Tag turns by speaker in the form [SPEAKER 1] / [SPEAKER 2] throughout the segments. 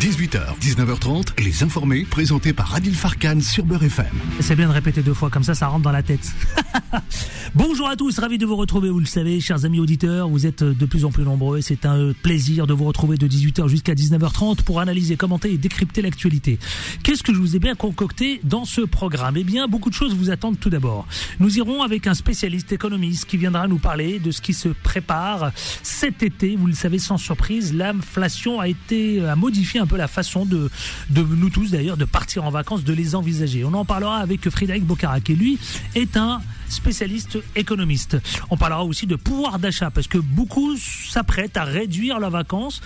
[SPEAKER 1] 18h, 19h30, les informés présentés par Adil Farkan sur Beurre FM.
[SPEAKER 2] C'est bien de répéter deux fois, comme ça, ça rentre dans la tête. Bonjour à tous, ravi de vous retrouver, vous le savez, chers amis auditeurs, vous êtes de plus en plus nombreux et c'est un plaisir de vous retrouver de 18h jusqu'à 19h30 pour analyser, commenter et décrypter l'actualité. Qu'est-ce que je vous ai bien concocté dans ce programme? Eh bien, beaucoup de choses vous attendent tout d'abord. Nous irons avec un spécialiste économiste qui viendra nous parler de ce qui se prépare cet été. Vous le savez, sans surprise, l'inflation a été, a modifié un peu la façon de, de nous tous d'ailleurs, de partir en vacances, de les envisager. On en parlera avec Frédéric Bocara, qui lui est un spécialiste économiste. On parlera aussi de pouvoir d'achat parce que beaucoup s'apprêtent à réduire leurs vacances,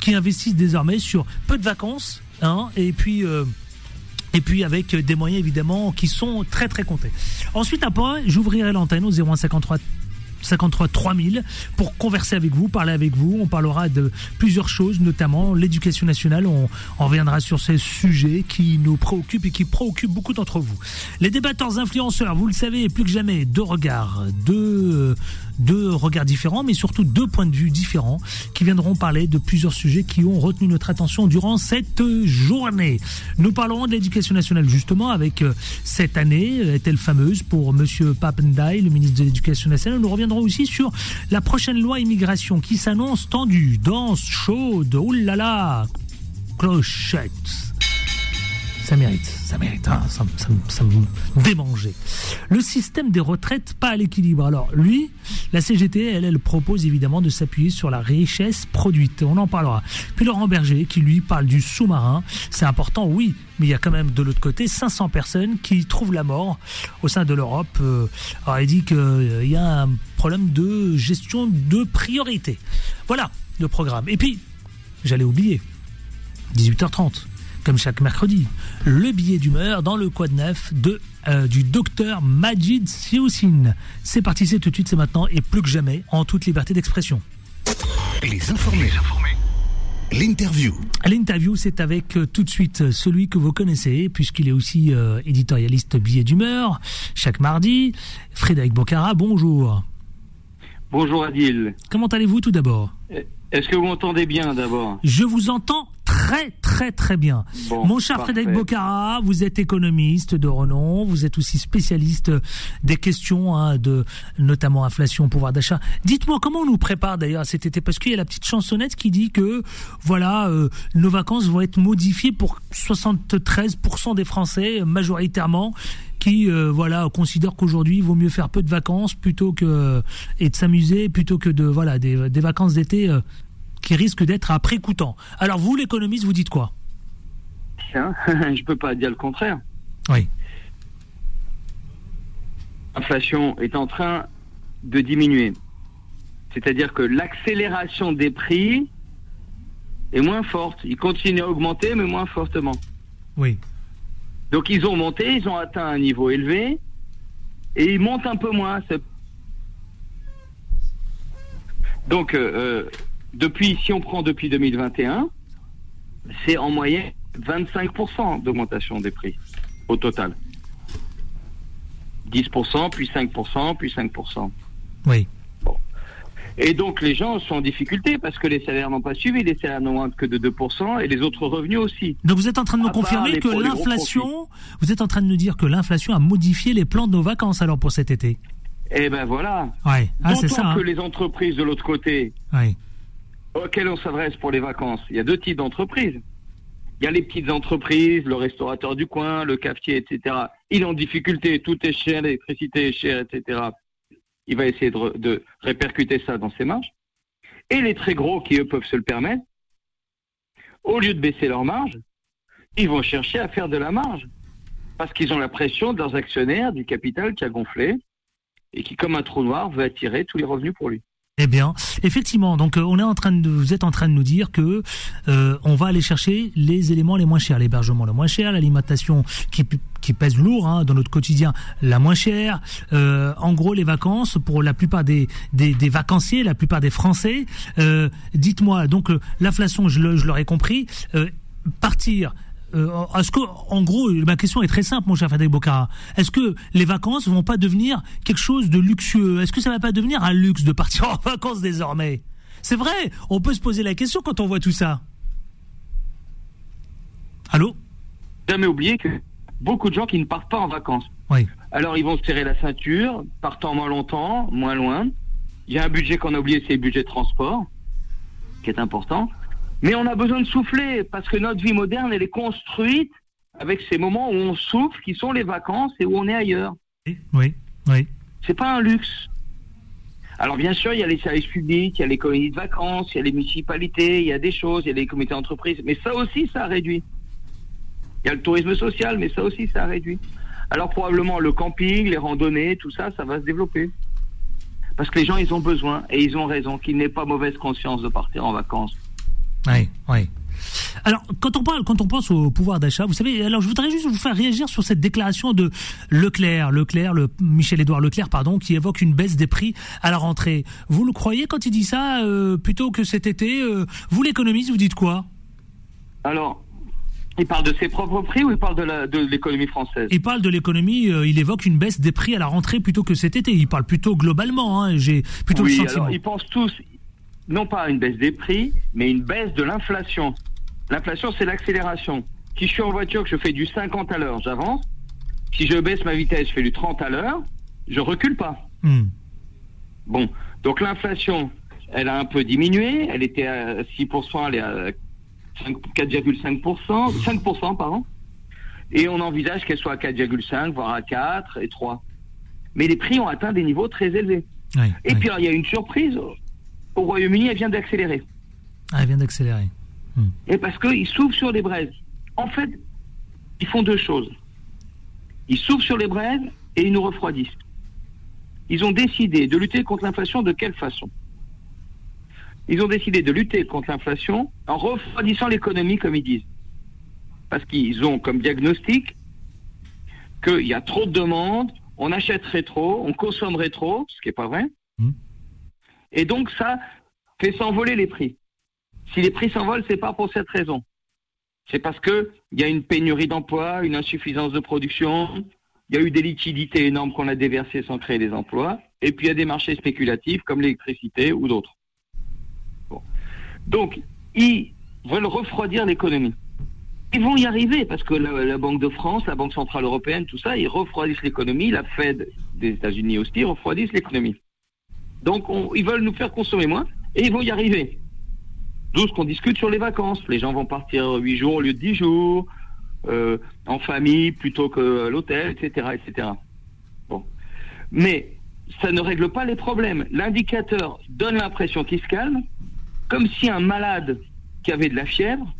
[SPEAKER 2] qui investissent désormais sur peu de vacances, hein, et puis. Euh, et puis avec des moyens évidemment qui sont très très comptés. Ensuite après, j'ouvrirai l'antenne au 0153 53 3000 pour converser avec vous, parler avec vous. On parlera de plusieurs choses, notamment l'éducation nationale. On, reviendra sur ces sujets qui nous préoccupent et qui préoccupent beaucoup d'entre vous. Les débatteurs influenceurs, vous le savez, plus que jamais, deux regards, deux, deux regards différents, mais surtout deux points de vue différents qui viendront parler de plusieurs sujets qui ont retenu notre attention durant cette journée. Nous parlerons de l'éducation nationale justement avec euh, cette année, est-elle fameuse pour Monsieur Papendai, le ministre de l'Éducation nationale? Nous reviendrons aussi sur la prochaine loi immigration qui s'annonce tendue, dense, chaude, oulala, clochette ça mérite, ça mérite, hein, ça, ça, me démangeait. Le système des retraites pas à l'équilibre. Alors lui, la CGT, elle, elle propose évidemment de s'appuyer sur la richesse produite. On en parlera. Puis Laurent Berger, qui lui parle du sous-marin. C'est important, oui, mais il y a quand même de l'autre côté 500 personnes qui trouvent la mort au sein de l'Europe. Euh, alors il dit qu'il euh, y a un problème de gestion de priorité. Voilà le programme. Et puis, j'allais oublier, 18h30 comme chaque mercredi, le billet d'humeur dans le quad neuf de, euh, du docteur Majid Sioussine. C'est parti, c'est tout de suite, c'est maintenant et plus que jamais en toute liberté d'expression.
[SPEAKER 1] Les informés. L'interview.
[SPEAKER 2] L'interview, c'est avec euh, tout de suite euh, celui que vous connaissez, puisqu'il est aussi éditorialiste billet d'humeur, chaque mardi. Frédéric Bocara, bonjour.
[SPEAKER 3] Bonjour Adil.
[SPEAKER 2] Comment allez-vous tout d'abord?
[SPEAKER 3] Est-ce que vous m'entendez bien d'abord?
[SPEAKER 2] Je vous entends très très très bien. Mon cher Frédéric Bocara, vous êtes économiste de renom, vous êtes aussi spécialiste des questions hein, de notamment inflation, pouvoir d'achat. Dites-moi comment on nous prépare d'ailleurs cet été? Parce qu'il y a la petite chansonnette qui dit que voilà euh, nos vacances vont être modifiées pour 73% des Français majoritairement qui euh, voilà considèrent qu'aujourd'hui il vaut mieux faire peu de vacances plutôt que et de s'amuser plutôt que de voilà des, des vacances d'été euh, qui risque d'être à prix coûtant. Alors vous, l'économiste, vous dites quoi
[SPEAKER 3] Tiens, je peux pas dire le contraire.
[SPEAKER 2] Oui.
[SPEAKER 3] L'inflation est en train de diminuer. C'est-à-dire que l'accélération des prix est moins forte. Ils continuent à augmenter, mais moins fortement.
[SPEAKER 2] Oui.
[SPEAKER 3] Donc ils ont monté, ils ont atteint un niveau élevé, et ils montent un peu moins. Donc euh, euh depuis, si on prend depuis 2021, c'est en moyenne 25% d'augmentation des prix au total. 10%, puis 5%, puis 5%.
[SPEAKER 2] Oui.
[SPEAKER 3] Bon. Et donc les gens sont en difficulté parce que les salaires n'ont pas suivi, les salaires n'ont moins que de 2% et les autres revenus aussi.
[SPEAKER 2] Donc vous êtes en train de me confirmer que l'inflation, vous êtes en train de nous dire que l'inflation a modifié les plans de nos vacances alors pour cet été.
[SPEAKER 3] Eh ben voilà.
[SPEAKER 2] Ouais. Ah, c'est ça.
[SPEAKER 3] que
[SPEAKER 2] hein.
[SPEAKER 3] les entreprises de l'autre côté
[SPEAKER 2] oui
[SPEAKER 3] auxquelles on s'adresse pour les vacances, il y a deux types d'entreprises. Il y a les petites entreprises, le restaurateur du coin, le cafetier, etc. Il est en difficulté, tout est cher, l'électricité est chère, etc. Il va essayer de, répercuter ça dans ses marges. Et les très gros qui, eux, peuvent se le permettre, au lieu de baisser leurs marges, ils vont chercher à faire de la marge. Parce qu'ils ont la pression de leurs actionnaires, du capital qui a gonflé, et qui, comme un trou noir, veut attirer tous les revenus pour lui.
[SPEAKER 2] Eh bien, effectivement, donc euh, on est en train de, vous êtes en train de nous dire que euh, on va aller chercher les éléments les moins chers, l'hébergement le moins cher, l'alimentation qui, qui pèse lourd hein, dans notre quotidien, la moins chère. Euh, en gros, les vacances pour la plupart des, des, des vacanciers, la plupart des Français. Euh, dites-moi, donc l'inflation, je, je l'aurais compris, partir euh, est-ce que, en gros, ma question est très simple, mon cher Frédéric Bocara. Est-ce que les vacances vont pas devenir quelque chose de luxueux? Est-ce que ça va pas devenir un luxe de partir en vacances désormais? C'est vrai, on peut se poser la question quand on voit tout ça. Allô?
[SPEAKER 3] Jamais oublier que beaucoup de gens qui ne partent pas en vacances.
[SPEAKER 2] Oui.
[SPEAKER 3] Alors ils vont se serrer la ceinture, partant moins longtemps, moins loin. Il y a un budget qu'on a oublié, c'est le budget de transport, qui est important. Mais on a besoin de souffler, parce que notre vie moderne, elle est construite avec ces moments où on souffle, qui sont les vacances et où on est ailleurs.
[SPEAKER 2] Oui, oui.
[SPEAKER 3] C'est pas un luxe. Alors bien sûr, il y a les services publics, il y a les colonies de vacances, il y a les municipalités, il y a des choses, il y a les comités d'entreprise, mais ça aussi, ça a réduit. Il y a le tourisme social, mais ça aussi, ça a réduit. Alors probablement le camping, les randonnées, tout ça, ça va se développer. Parce que les gens, ils ont besoin, et ils ont raison, qu'ils n'aient pas mauvaise conscience de partir en vacances.
[SPEAKER 2] Oui, oui. Alors, quand on parle, quand on pense au pouvoir d'achat, vous savez, alors je voudrais juste vous faire réagir sur cette déclaration de Leclerc, Leclerc, le Michel-Édouard Leclerc, pardon, qui évoque une baisse des prix à la rentrée. Vous le croyez quand il dit ça, euh, plutôt que cet été euh, Vous l'économiste, vous dites quoi?
[SPEAKER 3] Alors, il parle de ses propres prix ou il parle de l'économie française?
[SPEAKER 2] Il parle de l'économie, euh, il évoque une baisse des prix à la rentrée plutôt que cet été. Il parle plutôt globalement, hein, j'ai plutôt
[SPEAKER 3] oui,
[SPEAKER 2] le sentiment.
[SPEAKER 3] Alors, ils pensent tous, non pas une baisse des prix, mais une baisse de l'inflation. L'inflation, c'est l'accélération. Si je suis en voiture, que je fais du 50 à l'heure, j'avance. Si je baisse ma vitesse, je fais du 30 à l'heure, je recule pas.
[SPEAKER 2] Hmm.
[SPEAKER 3] Bon, donc l'inflation, elle a un peu diminué. Elle était à 6%, elle est à 4,5%, 5%, pardon. Et on envisage qu'elle soit à 4,5, voire à 4 et 3. Mais les prix ont atteint des niveaux très élevés.
[SPEAKER 2] Oui,
[SPEAKER 3] Et
[SPEAKER 2] oui.
[SPEAKER 3] puis, alors, il y a une surprise. Au Royaume-Uni, elle vient d'accélérer.
[SPEAKER 2] Ah, elle vient d'accélérer.
[SPEAKER 3] Et parce qu'ils s'ouvrent sur les braises. En fait, ils font deux choses. Ils s'ouvrent sur les braises et ils nous refroidissent. Ils ont décidé de lutter contre l'inflation de quelle façon? Ils ont décidé de lutter contre l'inflation en refroidissant l'économie, comme ils disent. Parce qu'ils ont comme diagnostic qu'il y a trop de demandes, on achèterait trop, on consommerait trop, ce qui n'est pas vrai. Et donc ça fait s'envoler les prix. Si les prix s'envolent, c'est pas pour cette raison. C'est parce que il y a une pénurie d'emplois, une insuffisance de production, il y a eu des liquidités énormes qu'on a déversées sans créer des emplois, et puis il y a des marchés spéculatifs comme l'électricité ou d'autres. Donc, ils veulent refroidir l'économie. Ils vont y arriver parce que la, la Banque de France, la Banque Centrale Européenne, tout ça, ils refroidissent l'économie, la Fed des États-Unis aussi refroidissent l'économie. Donc, on- ils veulent nous faire consommer moins, et ils vont y arriver. D'où ce qu'on discute sur les vacances. Les gens vont partir 8 jours au lieu de 10 jours, euh, en famille plutôt que l'hôtel, etc., etc. Bon. Mais ça ne règle pas les problèmes. L'indicateur donne l'impression qu'il se calme, comme si un malade qui avait de la fièvre,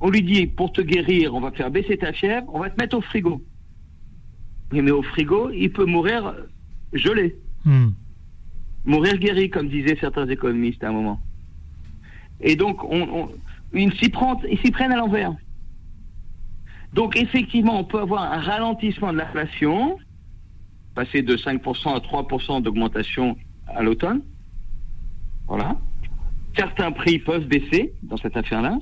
[SPEAKER 3] on lui dit pour te guérir, on va faire baisser ta fièvre, on va te mettre au frigo. Mais au frigo, il peut mourir gelé,
[SPEAKER 2] Hmm.
[SPEAKER 3] Mourir guéri, comme disaient certains économistes à un moment. Et donc, on, on- ils s'y prennent, prennent à l'envers. Donc, effectivement, on peut avoir un ralentissement de l'inflation, passer de 5% à 3% d'augmentation à l'automne. Voilà. Certains prix peuvent baisser dans cette affaire-là,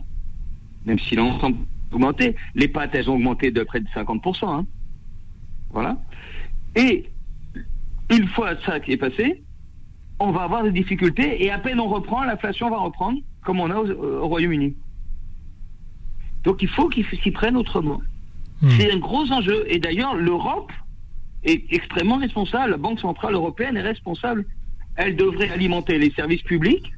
[SPEAKER 3] même si l'ensemble augmenté. Les pâtes, elles ont augmenté de près de 50%. hein. Voilà. Et une fois ça qui est passé, on va avoir des difficultés et à peine on reprend, l'inflation va reprendre comme on a au, au Royaume-Uni. Donc il faut qu'ils s'y prennent autrement.
[SPEAKER 2] Hmm.
[SPEAKER 3] C'est un gros enjeu. Et d'ailleurs, l'Europe est extrêmement responsable. La Banque Centrale Européenne est responsable. Elle devrait alimenter les services publics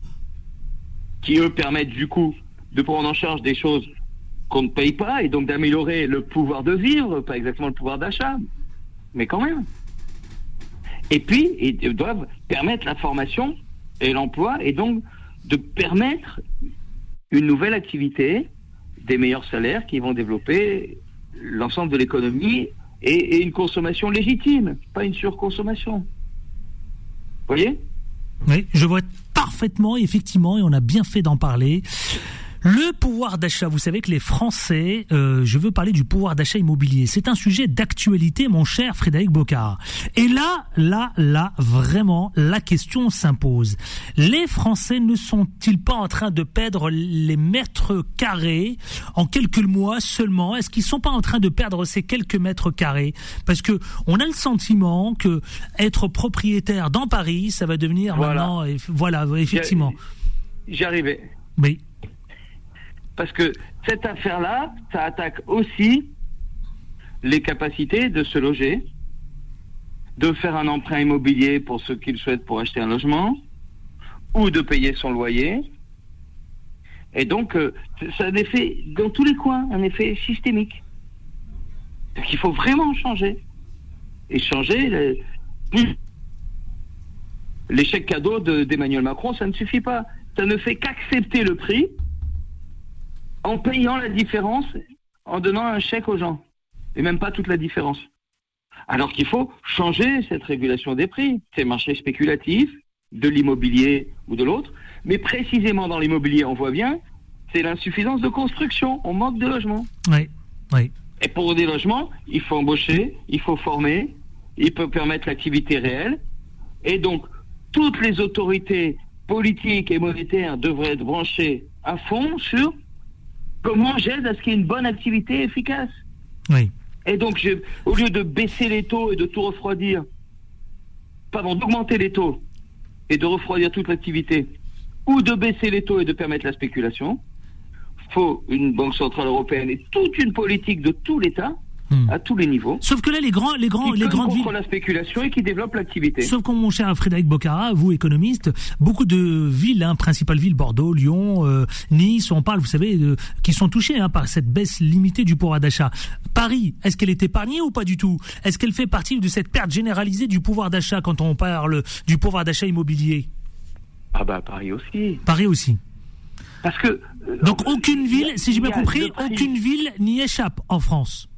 [SPEAKER 3] qui, eux, permettent du coup de prendre en charge des choses qu'on ne paye pas et donc d'améliorer le pouvoir de vivre, pas exactement le pouvoir d'achat, mais quand même. Et puis, ils doivent permettre la formation et l'emploi et donc de permettre une nouvelle activité, des meilleurs salaires qui vont développer l'ensemble de l'économie et, une consommation légitime, pas une surconsommation. Vous voyez?
[SPEAKER 2] Oui, je vois parfaitement, effectivement, et on a bien fait d'en parler. Le pouvoir d'achat, vous savez que les Français, euh, je veux parler du pouvoir d'achat immobilier. C'est un sujet d'actualité, mon cher Frédéric Bocard. Et là, là, là, vraiment, la question s'impose. Les Français ne sont-ils pas en train de perdre les mètres carrés en quelques mois seulement? Est-ce qu'ils sont pas en train de perdre ces quelques mètres carrés? Parce que on a le sentiment que être propriétaire dans Paris, ça va devenir
[SPEAKER 3] Voilà.
[SPEAKER 2] maintenant, et voilà, effectivement.
[SPEAKER 3] J'y arrivais.
[SPEAKER 2] Oui.
[SPEAKER 3] Parce que cette affaire-là, ça attaque aussi les capacités de se loger, de faire un emprunt immobilier pour ceux qui le souhaitent pour acheter un logement, ou de payer son loyer. Et donc, euh, ça a un effet dans tous les coins, un effet systémique. Donc il faut vraiment changer. Et changer, l'échec cadeau de- d'Emmanuel Macron, ça ne suffit pas. Ça ne fait qu'accepter le prix en payant la différence, en donnant un chèque aux gens. Et même pas toute la différence. Alors qu'il faut changer cette régulation des prix. Ces marchés spéculatifs, de l'immobilier ou de l'autre. Mais précisément dans l'immobilier, on voit bien, c'est l'insuffisance de construction. On manque de logements.
[SPEAKER 2] Oui, oui.
[SPEAKER 3] Et pour des logements, il faut embaucher, il faut former, il peut permettre l'activité réelle. Et donc, toutes les autorités politiques et monétaires devraient être branchées à fond sur comment j'aide à ce qu'il y ait une bonne activité efficace?
[SPEAKER 2] Oui.
[SPEAKER 3] Et donc, je, au lieu de baisser les taux et de tout refroidir, pardon, d'augmenter les taux et de refroidir toute l'activité, ou de baisser les taux et de permettre la spéculation, faut une banque centrale européenne et toute une politique de tout l'État
[SPEAKER 2] Hmm.
[SPEAKER 3] à tous les niveaux
[SPEAKER 2] Sauf que là, les grands, les grands, les grandes villes.
[SPEAKER 3] la spéculation et qui développe l'activité.
[SPEAKER 2] Sauf que mon cher Frédéric Bocara, vous économiste, beaucoup de villes, hein, principales villes, Bordeaux, Lyon, euh, Nice, on parle, vous savez, qui sont touchées hein, par cette baisse limitée du pouvoir d'achat. Paris, est-ce qu'elle est épargnée ou pas du tout? Est-ce qu'elle fait partie de cette perte généralisée du pouvoir d'achat quand on parle du pouvoir d'achat immobilier?
[SPEAKER 3] Ah bah Paris aussi.
[SPEAKER 2] Paris aussi.
[SPEAKER 3] Parce que euh,
[SPEAKER 2] Donc aucune ville, si j'ai bien compris, aucune ville n'y échappe en France.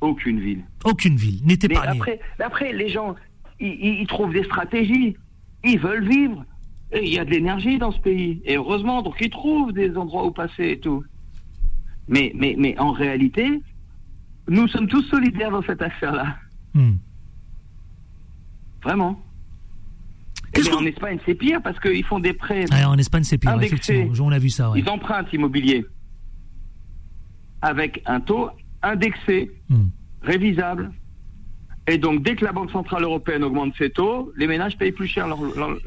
[SPEAKER 3] Aucune ville.
[SPEAKER 2] Aucune ville
[SPEAKER 3] Mais
[SPEAKER 2] épargnée.
[SPEAKER 3] après, après, les gens, ils, trouvent des stratégies. Ils veulent vivre. Et il y a de l'énergie dans ce pays. Et heureusement, donc ils trouvent des endroits où passer et tout. Mais, mais, mais en réalité, nous sommes tous solidaires dans cette affaire-là.
[SPEAKER 2] Hmm.
[SPEAKER 3] Vraiment. Et
[SPEAKER 2] qu'on-
[SPEAKER 3] en Espagne, c'est pire parce qu'ils font des prêts.
[SPEAKER 2] Ouais, en Espagne, c'est pire,
[SPEAKER 3] Indexé.
[SPEAKER 2] effectivement. On a vu ça. ouais.
[SPEAKER 3] Ils empruntent immobilier avec un taux indexé,
[SPEAKER 2] Hmm.
[SPEAKER 3] révisable. Et donc, dès que la Banque Centrale Européenne augmente ses taux, les ménages payent plus cher leur, leur, euh,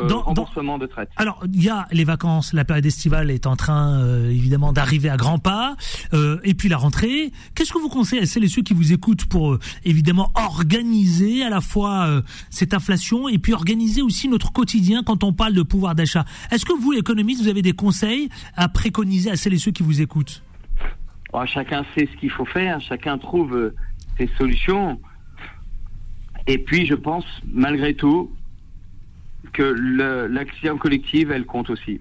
[SPEAKER 2] dans- dans-
[SPEAKER 3] remboursement de traite.
[SPEAKER 2] Alors, il y a les vacances, la période estivale est en train euh, évidemment d'arriver à grands pas, euh, et puis la rentrée. Qu'est-ce que vous conseillez à celles et ceux qui vous écoutent pour évidemment organiser à la fois cette inflation et puis organiser aussi notre quotidien quand on parle de pouvoir d'achat? Est-ce que vous, économistes, vous avez des conseils à préconiser à celles et ceux qui vous écoutent?
[SPEAKER 3] Chacun sait ce qu'il faut faire, chacun trouve euh, ses solutions. Et puis, je pense, malgré tout, que l'action collective, elle compte aussi.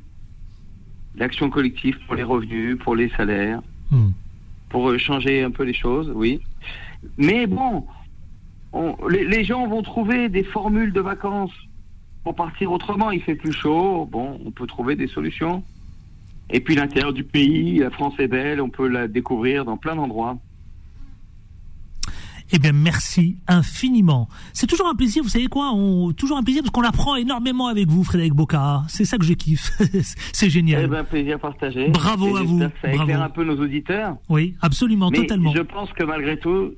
[SPEAKER 3] L'action collective pour les revenus, pour les salaires,
[SPEAKER 2] Hmm.
[SPEAKER 3] pour euh, changer un peu les choses, oui. Mais bon, on- les, les gens vont trouver des formules de vacances pour partir autrement. Il fait plus chaud, bon, on peut trouver des solutions. Et puis l'intérieur du pays, la France est belle, on peut la découvrir dans plein d'endroits.
[SPEAKER 2] Eh bien, merci infiniment. C'est toujours un plaisir, vous savez quoi on, Toujours un plaisir parce qu'on apprend énormément avec vous, Frédéric Bocara. C'est ça que je kiffe. C'est génial.
[SPEAKER 3] Eh ben, plaisir partagé.
[SPEAKER 2] Bravo
[SPEAKER 3] Et
[SPEAKER 2] à vous,
[SPEAKER 3] Ça éclaire
[SPEAKER 2] bravo.
[SPEAKER 3] un peu nos auditeurs.
[SPEAKER 2] Oui, absolument,
[SPEAKER 3] Mais
[SPEAKER 2] totalement.
[SPEAKER 3] je pense que malgré tout,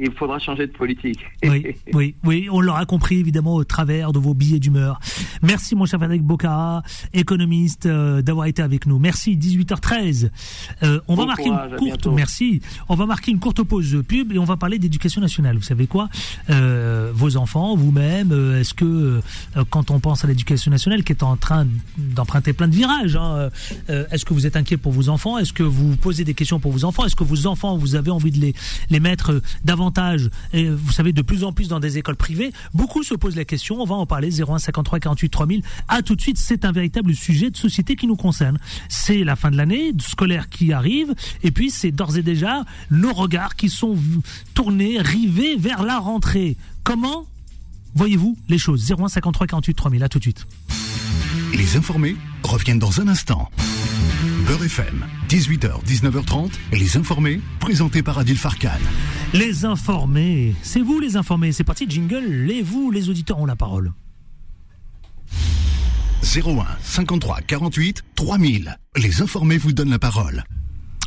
[SPEAKER 3] il faudra changer de politique.
[SPEAKER 2] Oui, oui, oui, on l'aura compris évidemment au travers de vos billets d'humeur. Merci mon cher Frédéric Bocara, économiste, euh, d'avoir été avec nous. Merci, 18h13. Euh, on
[SPEAKER 3] Bon
[SPEAKER 2] va marquer
[SPEAKER 3] courage,
[SPEAKER 2] une courte, merci. On va marquer une courte pause pub et on va parler d'éducation nationale. Vous savez quoi Euh, Vos enfants, vous-même, est-ce que quand on pense à l'éducation nationale qui est en train d'emprunter plein de virages, hein, est-ce que vous êtes inquiet pour vos enfants? Est-ce que vous posez des questions pour vos enfants? Est-ce que vos enfants, vous avez envie de les, les mettre euh, et vous savez, de plus en plus dans des écoles privées Beaucoup se posent la question. On va en parler. 01 53 48 3000. À tout de suite. C'est un véritable sujet de société qui nous concerne. C'est la fin de l'année scolaire qui arrive, et puis c'est d'ores et déjà nos regards qui sont tournés, rivés vers la rentrée. Comment voyez-vous les choses? 01 53 48 3000. À tout de suite.
[SPEAKER 1] Les informés reviennent dans un instant. Beurre FM, 18h, 19h30, les informés, présentés par Adil Farkan.
[SPEAKER 2] Les informés, c'est vous les informés. C'est parti, jingle. Les vous, les auditeurs ont la parole.
[SPEAKER 1] 01 53 48 3000. Les informés vous donnent la parole.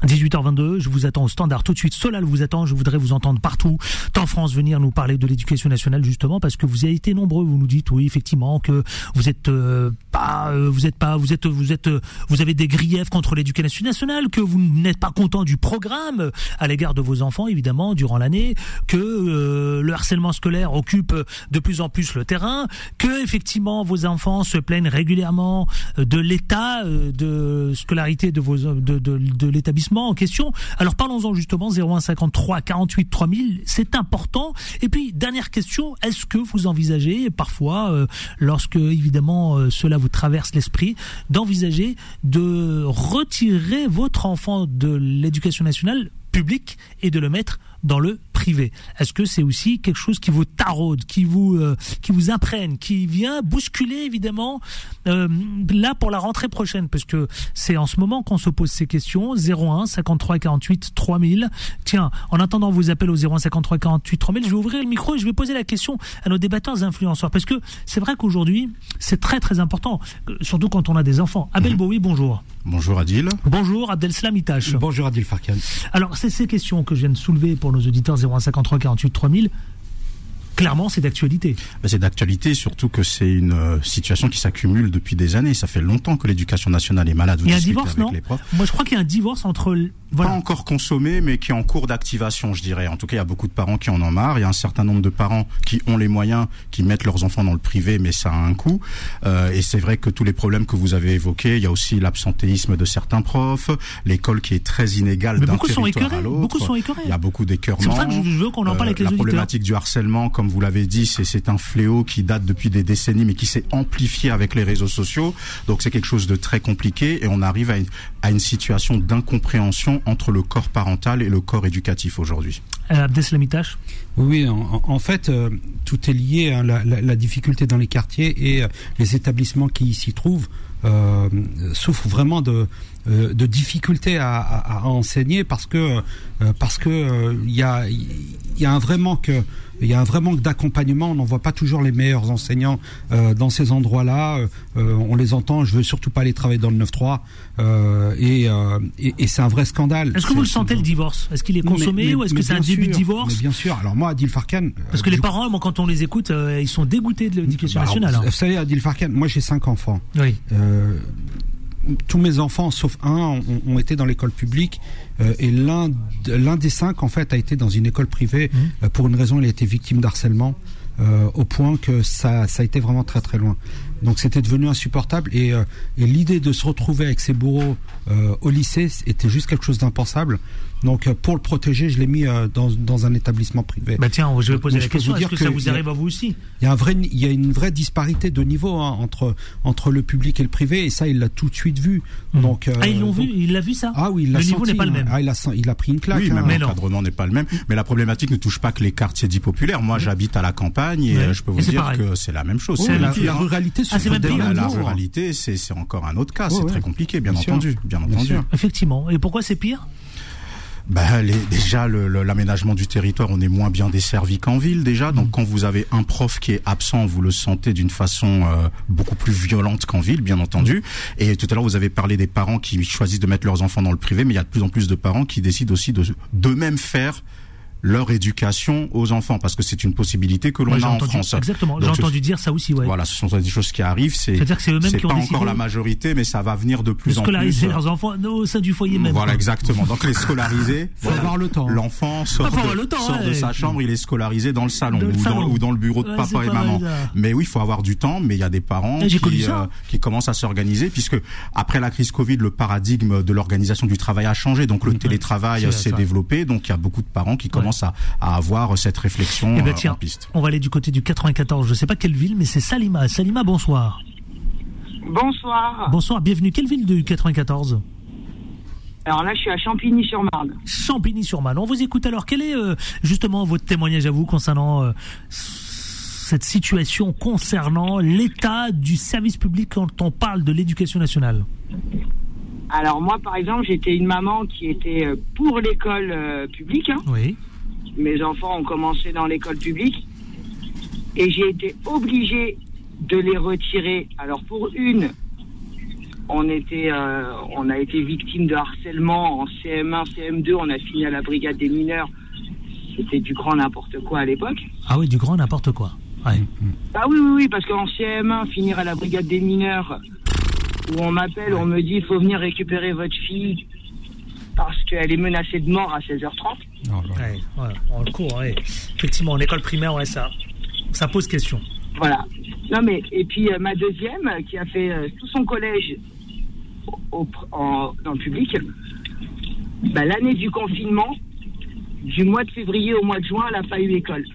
[SPEAKER 2] 18h22, je vous attends au standard tout de suite. Solal vous attend, je voudrais vous entendre partout, en France, venir nous parler de l'éducation nationale justement parce que vous avez été nombreux. Vous nous dites oui effectivement que vous êtes euh, pas, euh, vous êtes pas, vous êtes, vous êtes, vous avez des griefs contre l'éducation nationale, que vous n'êtes pas content du programme à l'égard de vos enfants évidemment durant l'année, que euh, le harcèlement scolaire occupe de plus en plus le terrain, que effectivement vos enfants se plaignent régulièrement de l'état de scolarité de vos de, de, de l'établissement en question. Alors parlons-en justement 0153 48 3000, c'est important. Et puis dernière question, est-ce que vous envisagez parfois, euh, lorsque évidemment euh, cela vous traverse l'esprit, d'envisager de retirer votre enfant de l'éducation nationale publique et de le mettre dans le privé. Est-ce que c'est aussi quelque chose qui vous taraude, qui vous euh, qui vous imprègne, qui vient bousculer évidemment euh, là pour la rentrée prochaine? Parce que c'est en ce moment qu'on se pose ces questions 01 53 48 3000. Tiens, en attendant vos appels au 01 53 48 3000, je vais ouvrir le micro et je vais poser la question à nos débatteurs influenceurs parce que c'est vrai qu'aujourd'hui, c'est très très important surtout quand on a des enfants. Abel mhm. Bowie, bonjour.
[SPEAKER 4] Bonjour Adil.
[SPEAKER 2] Bonjour Abdel Slamitash.
[SPEAKER 4] Bonjour Adil Farkan.
[SPEAKER 2] Alors, c'est ces questions que je viens de soulever pour nos auditeurs 0153 48 3000 clairement, c'est d'actualité.
[SPEAKER 4] C'est d'actualité, surtout que c'est une euh, situation qui s'accumule depuis des années. Ça fait longtemps que l'éducation nationale est malade.
[SPEAKER 2] il y a un divorce, non Moi, je crois qu'il y a un divorce entre
[SPEAKER 4] pas encore consommé, mais qui est en cours d'activation, je dirais. En tout cas, il y a beaucoup de parents qui en ont marre. Il y a un certain nombre de parents qui ont les moyens, qui mettent leurs enfants dans le privé, mais ça a un coût. Euh, et c'est vrai que tous les problèmes que vous avez évoqués, il y a aussi l'absentéisme de certains profs, l'école qui est très inégale d'un territoire à l'autre.
[SPEAKER 2] Beaucoup sont écœurés.
[SPEAKER 4] Il y a beaucoup d'écœurements. C'est
[SPEAKER 2] pour ça que je veux qu'on en parle avec
[SPEAKER 4] euh,
[SPEAKER 2] les
[SPEAKER 4] La problématique du harcèlement, comme vous l'avez dit, c'est un fléau qui date depuis des décennies, mais qui s'est amplifié avec les réseaux sociaux. Donc c'est quelque chose de très compliqué et on arrive à une, à une situation d'incompréhension entre le corps parental et le corps éducatif aujourd'hui.
[SPEAKER 2] Euh,
[SPEAKER 5] oui, en, en fait, euh, tout est lié à hein, la, la, la, difficulté dans les quartiers et euh, les établissements qui s'y trouvent euh, souffrent vraiment de, euh, de difficultés à, à, à, enseigner parce que parce que il y a il y a un vrai manque il y a un vrai manque d'accompagnement. On n'en voit pas toujours les meilleurs enseignants euh, dans ces endroits-là. Euh, on les entend. Je veux surtout pas aller travailler dans le 9-3. Euh, et, et, et c'est un vrai scandale.
[SPEAKER 2] Est-ce que vous le sentez le divorce? Est-ce qu'il est consommé ou est-ce que c'est un début de divorce?
[SPEAKER 5] Bien sûr. Alors moi, Adil Farkan.
[SPEAKER 2] Parce que les parents, moi, quand on les écoute, ils sont dégoûtés de l'éducation bah, nationale.
[SPEAKER 5] Vous savez, Adil Farkan, moi j'ai cinq enfants.
[SPEAKER 2] Oui
[SPEAKER 5] tous mes enfants, sauf un, ont, été dans l'école publique euh, et l'un l'un des cinq en fait a été dans une école privée mmh. euh, pour une raison il a été victime d'harcèlement euh, au point que ça ça a été vraiment très très loin donc c'était devenu insupportable et, et l'idée de se retrouver avec ses bourreaux au lycée était juste quelque chose d'impensable donc euh, pour le protéger, je l'ai mis euh, dans, dans, un établissement privé.
[SPEAKER 2] Bah tiens, je vais poser la question. Est-ce que, ça vous arrive à vous aussi
[SPEAKER 5] Il y a un vrai, il y a une vraie disparité de niveau hein, entre entre le public et le privé, et ça, il l'a tout de suite vu.
[SPEAKER 2] Mmh. Donc euh, ah, ils l'ont vu, il l'a vu ça.
[SPEAKER 5] Ah oui, il
[SPEAKER 2] le niveau n'est pas le même.
[SPEAKER 5] Ah, il a il a pris une claque.
[SPEAKER 4] Oui, hein. même l'encadrement n'est pas le même. Mais la problématique ne touche pas que les quartiers dits populaires. Moi, j'habite à la campagne et je peux vous dire que c'est la même chose.
[SPEAKER 5] Oh, la, la, ruralité,
[SPEAKER 2] ah,
[SPEAKER 5] la,
[SPEAKER 4] la ruralité, c'est encore un autre cas. C'est très compliqué, bien entendu, bien entendu.
[SPEAKER 2] Effectivement. Et pourquoi c'est pire?
[SPEAKER 4] Bah, les, déjà l'aménagement du territoire, on est moins bien desservi qu'en ville déjà. Donc mm. quand vous avez un prof qui est absent, vous le sentez d'une façon euh, beaucoup plus violente qu'en ville, bien entendu. Mm. Et tout à l'heure, vous avez parlé des parents qui choisissent de mettre leurs enfants dans le privé, mais il y a de plus en plus de parents qui décident aussi de d'eux-mêmes faire leur éducation aux enfants parce que c'est une possibilité que l'on a en France.
[SPEAKER 2] Exactement, j'ai entendu dire ça aussi. Ouais.
[SPEAKER 4] Voilà, ce sont des choses qui arrivent. C'est
[SPEAKER 2] c'est eux-mêmes qui
[SPEAKER 4] ont
[SPEAKER 2] pas
[SPEAKER 4] encore la majorité, mais ça va venir de plus en plus.
[SPEAKER 2] Scolariser leurs enfants au sein du foyer même.
[SPEAKER 4] Voilà, exactement. Donc les scolariser.
[SPEAKER 5] faut avoir le temps.
[SPEAKER 4] L'enfant sort, de, temps, sort de, sa chambre, il est scolarisé dans le salon, ou, Dans, ou, Dans, le bureau de papa et maman. Mais oui, il faut avoir du temps. Mais il y a des parents qui, euh, qui commencent à s'organiser puisque après la crise Covid, le paradigme de l'organisation du travail a changé. Donc le télétravail s'est développé. Donc il y a beaucoup de parents qui commencent à avoir cette réflexion
[SPEAKER 2] eh ben, euh, en piste. On va aller du côté du 94. Je sais pas quelle ville, mais c'est Salima. Salima, bonsoir.
[SPEAKER 6] Bonsoir.
[SPEAKER 2] Bonsoir, bienvenue. Quelle ville du 94
[SPEAKER 6] alors là, je suis à Champigny-sur-Marne.
[SPEAKER 2] Champigny-sur-Marne. On vous écoute alors. Quel est euh, justement votre témoignage à vous concernant euh, cette situation concernant l'état du service public quand on parle de l'éducation nationale?
[SPEAKER 6] Alors moi, par exemple, j'étais une maman qui était pour l'école publique. Hein.
[SPEAKER 2] Oui
[SPEAKER 6] mes enfants ont commencé dans l'école publique et j'ai été obligée de les retirer. Alors pour une, on était, euh, on a été victime de harcèlement en CM1, CM2. On a fini à la brigade des mineurs. C'était du grand n'importe quoi à l'époque.
[SPEAKER 2] Ah oui, du grand n'importe quoi. Ouais.
[SPEAKER 6] Ah oui, oui, oui, parce qu'en CM1, finir à la brigade des mineurs, où on m'appelle, on me dit, il faut venir récupérer votre fille parce qu'elle est menacée de mort à 16h30.
[SPEAKER 5] Oh là là.
[SPEAKER 2] Ouais, ouais, en cours, ouais. Effectivement, en école primaire, ouais, ça, ça pose question.
[SPEAKER 6] Voilà. Non mais et puis euh, ma deuxième euh, qui a fait euh, tout son collège au, en- dans le public, bah, l'année du confinement, du mois de février au mois de juin, elle n'a pas eu école.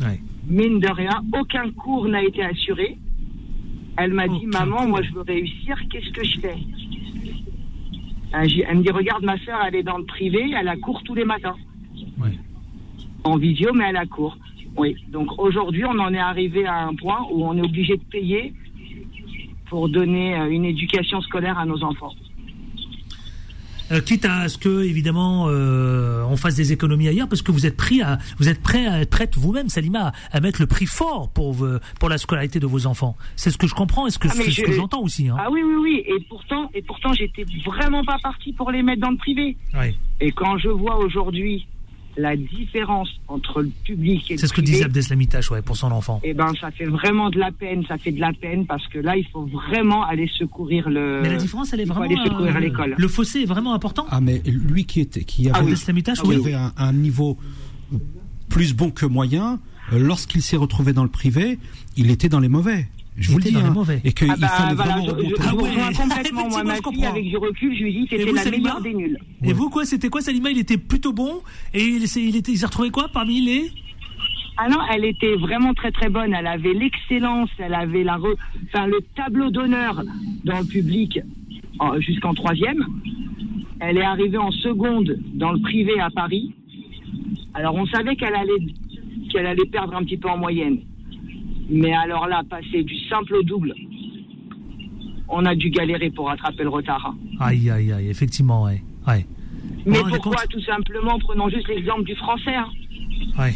[SPEAKER 2] Ouais.
[SPEAKER 6] Mine de rien, aucun cours n'a été assuré. Elle m'a dit maman,
[SPEAKER 2] cours.
[SPEAKER 6] moi je veux réussir, qu'est-ce que je fais? Elle me dit regarde ma soeur, elle est dans le privé, elle a cours tous les matins.
[SPEAKER 2] Ouais.
[SPEAKER 6] En visio, mais elle a cours. Oui. Donc aujourd'hui, on en est arrivé à un point où on est obligé de payer pour donner euh, une éducation scolaire à nos enfants.
[SPEAKER 2] Euh, quitte à ce que, évidemment, euh, on fasse des économies ailleurs, parce que vous êtes pris à, vous êtes prêt à être prête vous-même, Salima, à mettre le prix fort pour pour la scolarité de vos enfants. C'est ce que je comprends et ce que,
[SPEAKER 6] Ah,
[SPEAKER 2] ce que j'entends aussi. Hein.
[SPEAKER 6] Ah oui, oui, oui. Et pourtant, et pourtant, j'étais vraiment pas partie pour les mettre dans le privé.
[SPEAKER 2] Ouais.
[SPEAKER 6] Et quand je vois aujourd'hui la différence entre le public et
[SPEAKER 2] C'est
[SPEAKER 6] le
[SPEAKER 2] ce que disait Abdeslamitache, ouais, pour son enfant.
[SPEAKER 6] eh ben, ça fait vraiment de la peine. Ça fait de la peine parce que là, il faut vraiment aller secourir le.
[SPEAKER 2] Mais la différence, elle est
[SPEAKER 6] il faut
[SPEAKER 2] vraiment.
[SPEAKER 6] aller secourir
[SPEAKER 2] euh,
[SPEAKER 6] l'école.
[SPEAKER 2] Le fossé est vraiment important.
[SPEAKER 5] Ah mais lui qui était qui avait,
[SPEAKER 6] Ah oui.
[SPEAKER 2] Abdeslamitache,
[SPEAKER 5] qui
[SPEAKER 2] oui.
[SPEAKER 5] avait un, un niveau plus bon que moyen, euh, lorsqu'il s'est retrouvé dans le privé, il était dans les mauvais. Je vous le dis,
[SPEAKER 2] dans les
[SPEAKER 5] hein.
[SPEAKER 2] mauvais.
[SPEAKER 5] et qu'il
[SPEAKER 6] Ah bah,
[SPEAKER 5] fallait
[SPEAKER 6] voilà,
[SPEAKER 5] vraiment
[SPEAKER 6] je, je,
[SPEAKER 5] remonter.
[SPEAKER 6] je
[SPEAKER 2] Ah ouais.
[SPEAKER 6] rejoins complètement. Moi,
[SPEAKER 2] Effectivement,
[SPEAKER 6] ma
[SPEAKER 2] je
[SPEAKER 6] fille,
[SPEAKER 2] comprends.
[SPEAKER 6] avec du recul, je lui dis c'était la
[SPEAKER 2] Salima
[SPEAKER 6] meilleure des nulles.
[SPEAKER 2] Et vous, quoi, c'était quoi, Salima Il était plutôt bon? Et il s'est il était- il s'est retrouvé quoi parmi les?
[SPEAKER 6] Ah non, elle était vraiment très très bonne. Elle avait l'excellence, elle avait la re- enfin, le tableau d'honneur dans le public en- jusqu'en troisième. Elle est arrivée en seconde dans le privé à Paris. Alors on savait qu'elle allait qu'elle allait perdre un petit peu en moyenne. Mais alors là, passer du simple au double, on a dû galérer pour rattraper le retard. hein.
[SPEAKER 2] Aïe, aïe, aïe, effectivement, ouais. Ouais.
[SPEAKER 6] Mais pourquoi Tout simplement, prenons juste l'exemple du français. hein.
[SPEAKER 2] Ouais.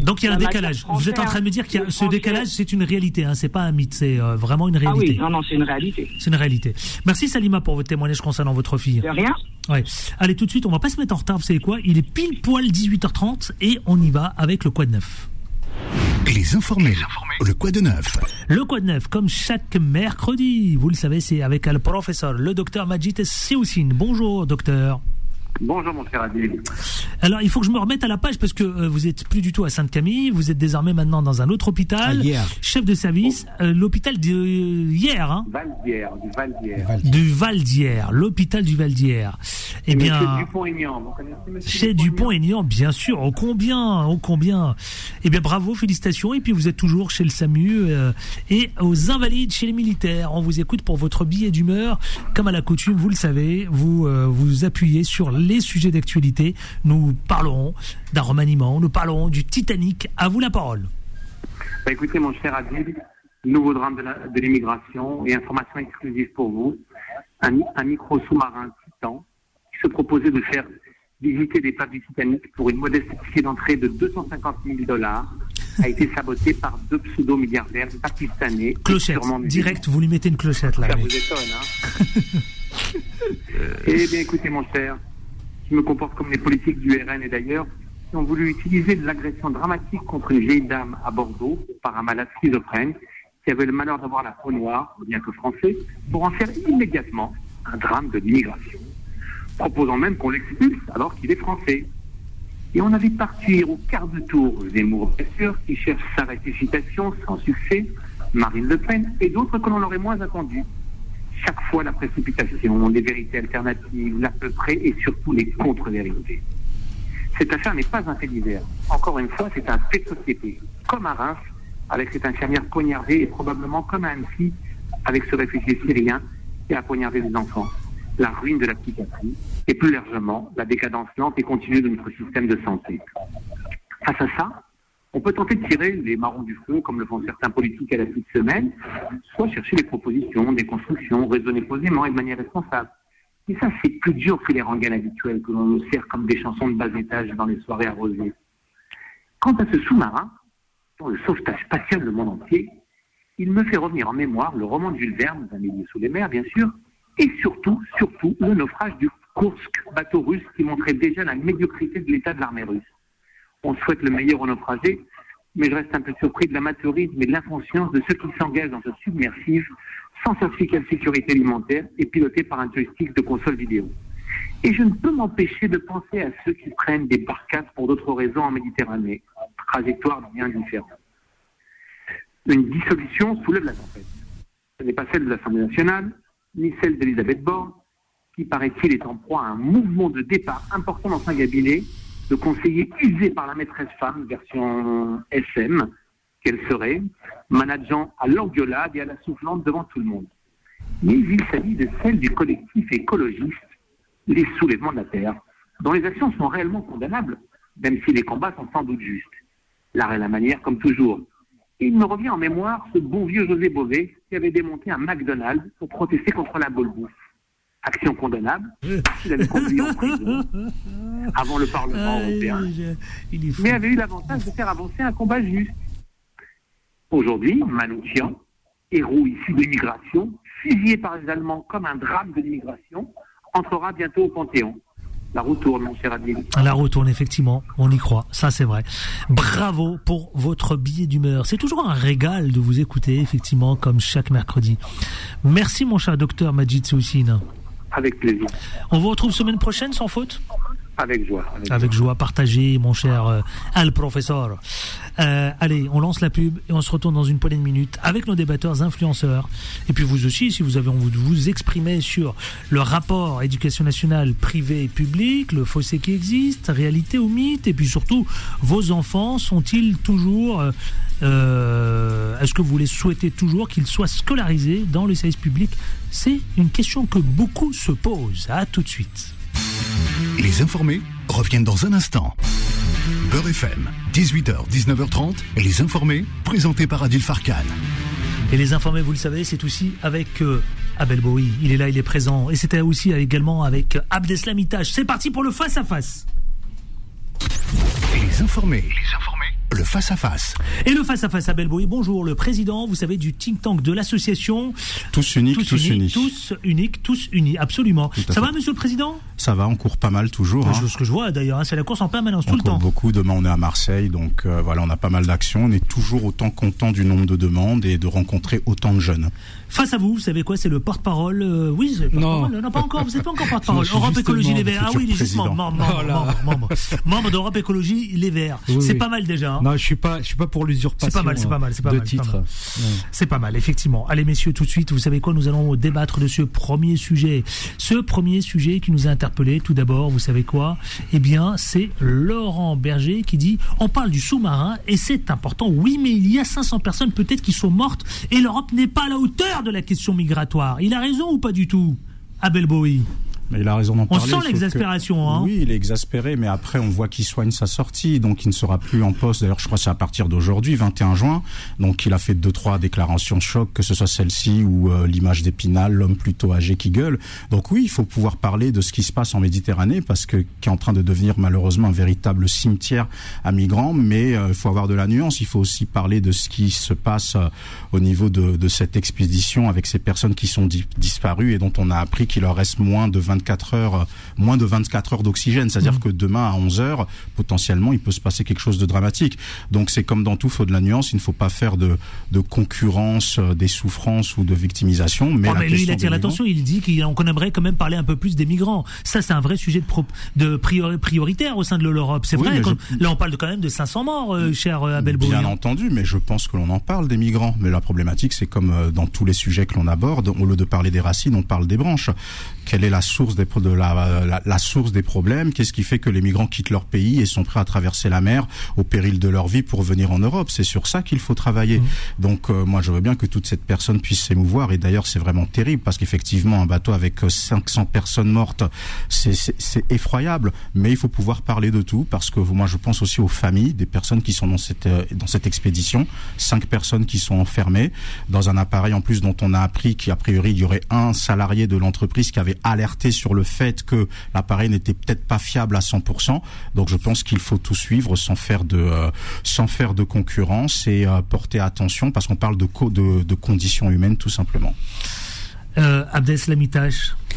[SPEAKER 2] Donc il y a un décalage. Vous êtes en train de me dire
[SPEAKER 6] le
[SPEAKER 2] ce décalage, c'est une réalité, hein, c'est pas un mythe, c'est euh, vraiment une
[SPEAKER 6] Ah oui,
[SPEAKER 2] réalité.
[SPEAKER 6] non, non, c'est une réalité.
[SPEAKER 2] C'est une réalité. Merci Salima pour votre témoignage concernant votre fille.
[SPEAKER 6] De rien.
[SPEAKER 2] Ouais. Allez, tout de suite, on va pas se mettre en retard, vous savez quoi? Il est pile poil 18h30 et on y va avec le Quad Neuf.
[SPEAKER 1] Les informés. Le quoi de neuf
[SPEAKER 2] Le Quad Neuf, comme chaque mercredi, vous le savez, c'est avec le professeur, le docteur Majid Sioussine. Bonjour, docteur.
[SPEAKER 7] Bonjour mon cher Adil.
[SPEAKER 2] Alors, il faut que je me remette à la page parce que euh, vous êtes plus du tout à Sainte-Camille, vous êtes désormais maintenant dans un autre hôpital, chef de service, euh, l'hôpital de hier, hein,
[SPEAKER 7] Valdière, du Valdière.
[SPEAKER 2] du Val d'Hier, l'hôpital du Val d'Hier. Eh bien,
[SPEAKER 7] Dupont-Aignan, vous connaissez monsieur
[SPEAKER 2] chez Dupont-Aignan, bien sûr, ô combien, ô combien. Eh bien, bravo, félicitations. Et puis, vous êtes toujours chez le SAMU euh, et aux Invalides, chez les militaires. On vous écoute pour votre billet d'humeur. Comme à la coutume, vous le savez, vous euh, vous appuyez sur les sujets d'actualité. Nous parlerons d'un remaniement, nous parlerons du Titanic. À vous la parole.
[SPEAKER 7] Bah, écoutez, mon cher Adil, nouveau drame de l'immigration et information exclusive pour vous. Un, un micro sous-marin Titan qui se proposait de faire visiter des plages du Titanic pour une modeste ticket d'entrée de 250 000 dollars a été saboté par deux pseudo-milliardaires pakistanais.
[SPEAKER 2] Clochette, direct, vous lui mettez une clochette là.
[SPEAKER 7] Ça vous étonne, hein Eh bien, écoutez, mon cher, je me comporte comme les politiques du RN et d'ailleurs, qui ont voulu utiliser de l'agression dramatique contre une vieille dame à Bordeaux par un malade schizophrène qui avait le malheur d'avoir la peau noire, bien que français, pour en faire immédiatement un drame de l'immigration, proposant même qu'on l'expulse alors qu'il est français. Et on a vu partir au quart de tour Zemmour, bien sûr, qui cherche sa rectification sans succès, Marine Le Pen et d'autres que l'on aurait moins attendus chaque fois la précipitation, les vérités alternatives, l'à peu près et surtout les contre-vérités. Cette affaire n'est pas un fait divers. Encore une fois, c'est un fait de société. Comme à Reims, avec cette infirmière poignardée, et probablement comme à Annecy, avec ce réfugié syrien qui a poignardé des enfants. La ruine de la psychiatrie, et plus largement, la décadence lente et continue de notre système de santé. Face à ça, on peut tenter de tirer les marrons du feu, comme le font certains politiques à la petite semaine, soit chercher des propositions, des constructions, raisonner posément et de manière responsable. Et ça, c'est plus dur que les rengaines habituelles que l'on nous sert comme des chansons de bas étage dans les soirées arrosées. Quant à ce sous-marin, dont le sauvetage passionne le monde entier, il me fait revenir en mémoire le roman de Jules Verne, Un milieu sous les mers, bien sûr, et surtout, surtout, le naufrage du Kursk, bateau russe qui montrait déjà la médiocrité de l'état de l'armée russe. On souhaite le meilleur aux naufragés, mais je reste un peu surpris de l'amateurisme et de l'inconscience de ceux qui s'engagent dans ce submersif sans certificat de sécurité alimentaire et piloté par un joystick de console vidéo. Et je ne peux m'empêcher de penser à ceux qui prennent des barcasses pour d'autres raisons en Méditerranée, trajectoire bien différente. Une dissolution soulève la tempête. Ce n'est pas celle de l'Assemblée nationale, ni celle d'Elisabeth Borne, qui paraît-il est en proie à un mouvement de départ important dans son cabinet, de conseillers usés par la maîtresse femme, version SM, qu'elle serait, manageant à l'engueulade et à la soufflante devant tout le monde. Mais il s'agit de celle du collectif écologiste, les soulèvements de la Terre, dont les actions sont réellement condamnables, même si les combats sont sans doute justes. L'art et la manière, comme toujours. Et il me revient en mémoire ce bon vieux José Bové qui avait démonté un McDonald's pour protester contre la boule bouffe. Action condamnable, il avait conduit en prison avant le Parlement européen, mais avait eu l'avantage de faire avancer un combat juste. Aujourd'hui, Manouchian, héros issu de l'immigration, fusillé par les Allemands comme un drame de l'immigration, entrera bientôt au Panthéon. La roue tourne, mon cher Adil.
[SPEAKER 2] La roue tourne, effectivement. On y croit. Ça, c'est vrai. Bravo pour votre billet d'humeur. C'est toujours un régal de vous écouter, effectivement, comme chaque mercredi. Merci, mon cher docteur Majid Soussine.
[SPEAKER 7] Avec plaisir.
[SPEAKER 2] On vous retrouve semaine prochaine, sans faute
[SPEAKER 7] avec joie.
[SPEAKER 2] Avec, joie. partagée, mon cher euh, Al Professeur. Euh, allez, on lance la pub et on se retourne dans une poignée de minutes avec nos débatteurs influenceurs. Et puis vous aussi, si vous avez envie de vous exprimer sur le rapport éducation nationale privé et public, le fossé qui existe, réalité ou mythe, et puis surtout, vos enfants sont-ils toujours... Euh, Est-ce que vous les souhaitez toujours qu'ils soient scolarisés dans le service public C'est une question que beaucoup se posent. À tout de suite.
[SPEAKER 1] Les informés reviennent dans un instant. Beurre FM, 18h, 19h30, et les informés, présentés par Adil Farkan.
[SPEAKER 2] Et les informés, vous le savez, c'est aussi avec euh, Abel Bowie. Il est là, il est présent. Et c'était aussi également avec Abdeslam C'est parti pour le face-à-face.
[SPEAKER 1] Les informés, les informés le face-à-face.
[SPEAKER 2] Et le face-à-face à Belboy, bonjour, le président, vous savez, du think tank de l'association.
[SPEAKER 4] Tous uniques, tous, unis.
[SPEAKER 2] Tous uniques, tous unis, absolument. Ça va, monsieur le président?
[SPEAKER 4] Ça va, on court pas mal toujours. Hein.
[SPEAKER 2] Ce que je vois d'ailleurs, hein, c'est la course en permanence, tout le temps.
[SPEAKER 4] beaucoup, demain on est à Marseille, donc euh, voilà, on a pas mal d'actions. On est toujours autant content du nombre de demandes et de rencontrer autant de jeunes.
[SPEAKER 2] Face à vous, vous savez quoi, c'est le porte-parole. Euh, oui, non. non, pas encore, vous n'êtes pas encore porte-parole. Europe Écologie Les Verts. Ah oui, il est justement membre, membre, membre, d'Europe Écologie Les Verts. c'est pas mal déjà. Hein.
[SPEAKER 5] Non, je suis pas, je suis pas pour l'usurpation.
[SPEAKER 2] C'est pas mal, c'est pas mal, c'est pas de
[SPEAKER 5] titre.
[SPEAKER 2] C'est pas mal, effectivement. Allez, messieurs, tout de suite, vous savez quoi, nous allons débattre de ce premier sujet. Ce premier sujet qui nous a interpellé, tout d'abord, vous savez quoi? Eh bien, c'est Laurent Berger qui dit on parle du sous-marin et c'est important. Oui, mais il y a 500 personnes peut-être qui sont mortes et l'Europe n'est pas à la hauteur de la question migratoire. Il a raison ou pas du tout Abel Bowie?
[SPEAKER 4] Mais il a raison d'en
[SPEAKER 2] parler. On sent l'exaspération. Hein
[SPEAKER 4] oui, il est exaspéré, mais après, on voit qu'il soigne sa sortie, donc il ne sera plus en poste. D'ailleurs, je crois que c'est à partir d'aujourd'hui, 21 juin. Donc, il a fait deux, trois déclarations choc, que ce soit celle-ci ou euh, l'image d'Épinal, l'homme plutôt âgé qui gueule. Donc oui, il faut pouvoir parler de ce qui se passe en Méditerranée, parce que qui est en train de devenir malheureusement un véritable cimetière à migrants. Mais euh, il faut avoir de la nuance. Il faut aussi parler de ce qui se passe euh, au niveau de, de, cette expédition avec ces personnes qui sont disparues et dont on a appris qu'il leur reste moins de 20 24 heures, euh, moins de 24 heures d'oxygène. C'est-à-dire mmh. que demain à 11 heures, potentiellement, il peut se passer quelque chose de dramatique. Donc c'est comme dans tout, il faut de la nuance. Il ne faut pas faire de, de concurrence euh, des souffrances ou de victimisation. Mais,
[SPEAKER 2] oh, lui, il attire l'attention. Il dit qu'on aimerait quand même parler un peu plus des migrants. Ça, c'est un vrai sujet de, de prioritaire au sein de l'Europe. C'est vrai. Là, on parle de, quand même de 500 morts, euh, cher Abel
[SPEAKER 4] Bien entendu, mais je pense que l'on en parle des migrants. Mais la problématique, c'est comme dans tous les sujets que l'on aborde, au lieu de parler des racines, on parle des branches. Quelle est la source des, de la, la, source des problèmes, qu'est-ce qui fait que les migrants quittent leur pays et sont prêts à traverser la mer au péril de leur vie pour venir en Europe? C'est sur ça qu'il faut travailler. Mmh. Donc euh, moi je veux bien que toute cette personne puisse s'émouvoir et d'ailleurs c'est vraiment terrible parce qu'effectivement un bateau avec 500 euh, personnes mortes, c'est effroyable. Mais il faut pouvoir parler de tout parce que moi je pense aussi aux familles des personnes qui sont dans cette euh, dans cette expédition, cinq personnes qui sont enfermées dans un appareil en plus dont on a appris qu'a priori il y aurait un salarié de l'entreprise qui avait alerté sur le fait que l'appareil n'était peut-être pas fiable à 100%. Donc je pense qu'il faut tout suivre sans faire de euh, sans faire de concurrence et euh, porter attention parce qu'on parle de, de, de conditions humaines tout simplement.
[SPEAKER 2] Euh, Abdel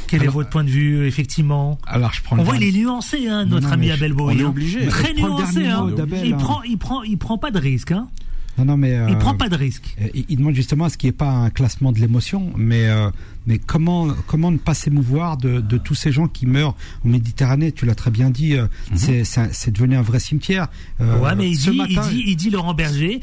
[SPEAKER 2] quel est votre point de vue, effectivement?
[SPEAKER 5] Alors, je prends.
[SPEAKER 2] On voit, il est nuancé, hein, notre ami Abel Boy.
[SPEAKER 4] On est obligé.
[SPEAKER 2] Très nuancé, hein. Il
[SPEAKER 5] hein.
[SPEAKER 2] prend, il prend, il prend pas de risque, hein.
[SPEAKER 5] Non, non, mais
[SPEAKER 2] Il
[SPEAKER 5] euh,
[SPEAKER 2] prend pas de risque.
[SPEAKER 5] euh, il il demande justement à ce qu'il n'y ait pas un classement de l'émotion, mais euh, mais comment comment ne pas s'émouvoir de, de tous ces gens qui meurent en Méditerranée? Tu l'as très bien dit, euh, c'est devenu un vrai cimetière. Euh,
[SPEAKER 2] ouais, mais il
[SPEAKER 5] ce
[SPEAKER 2] dit,
[SPEAKER 5] matin,
[SPEAKER 2] il dit, il dit Laurent Berger.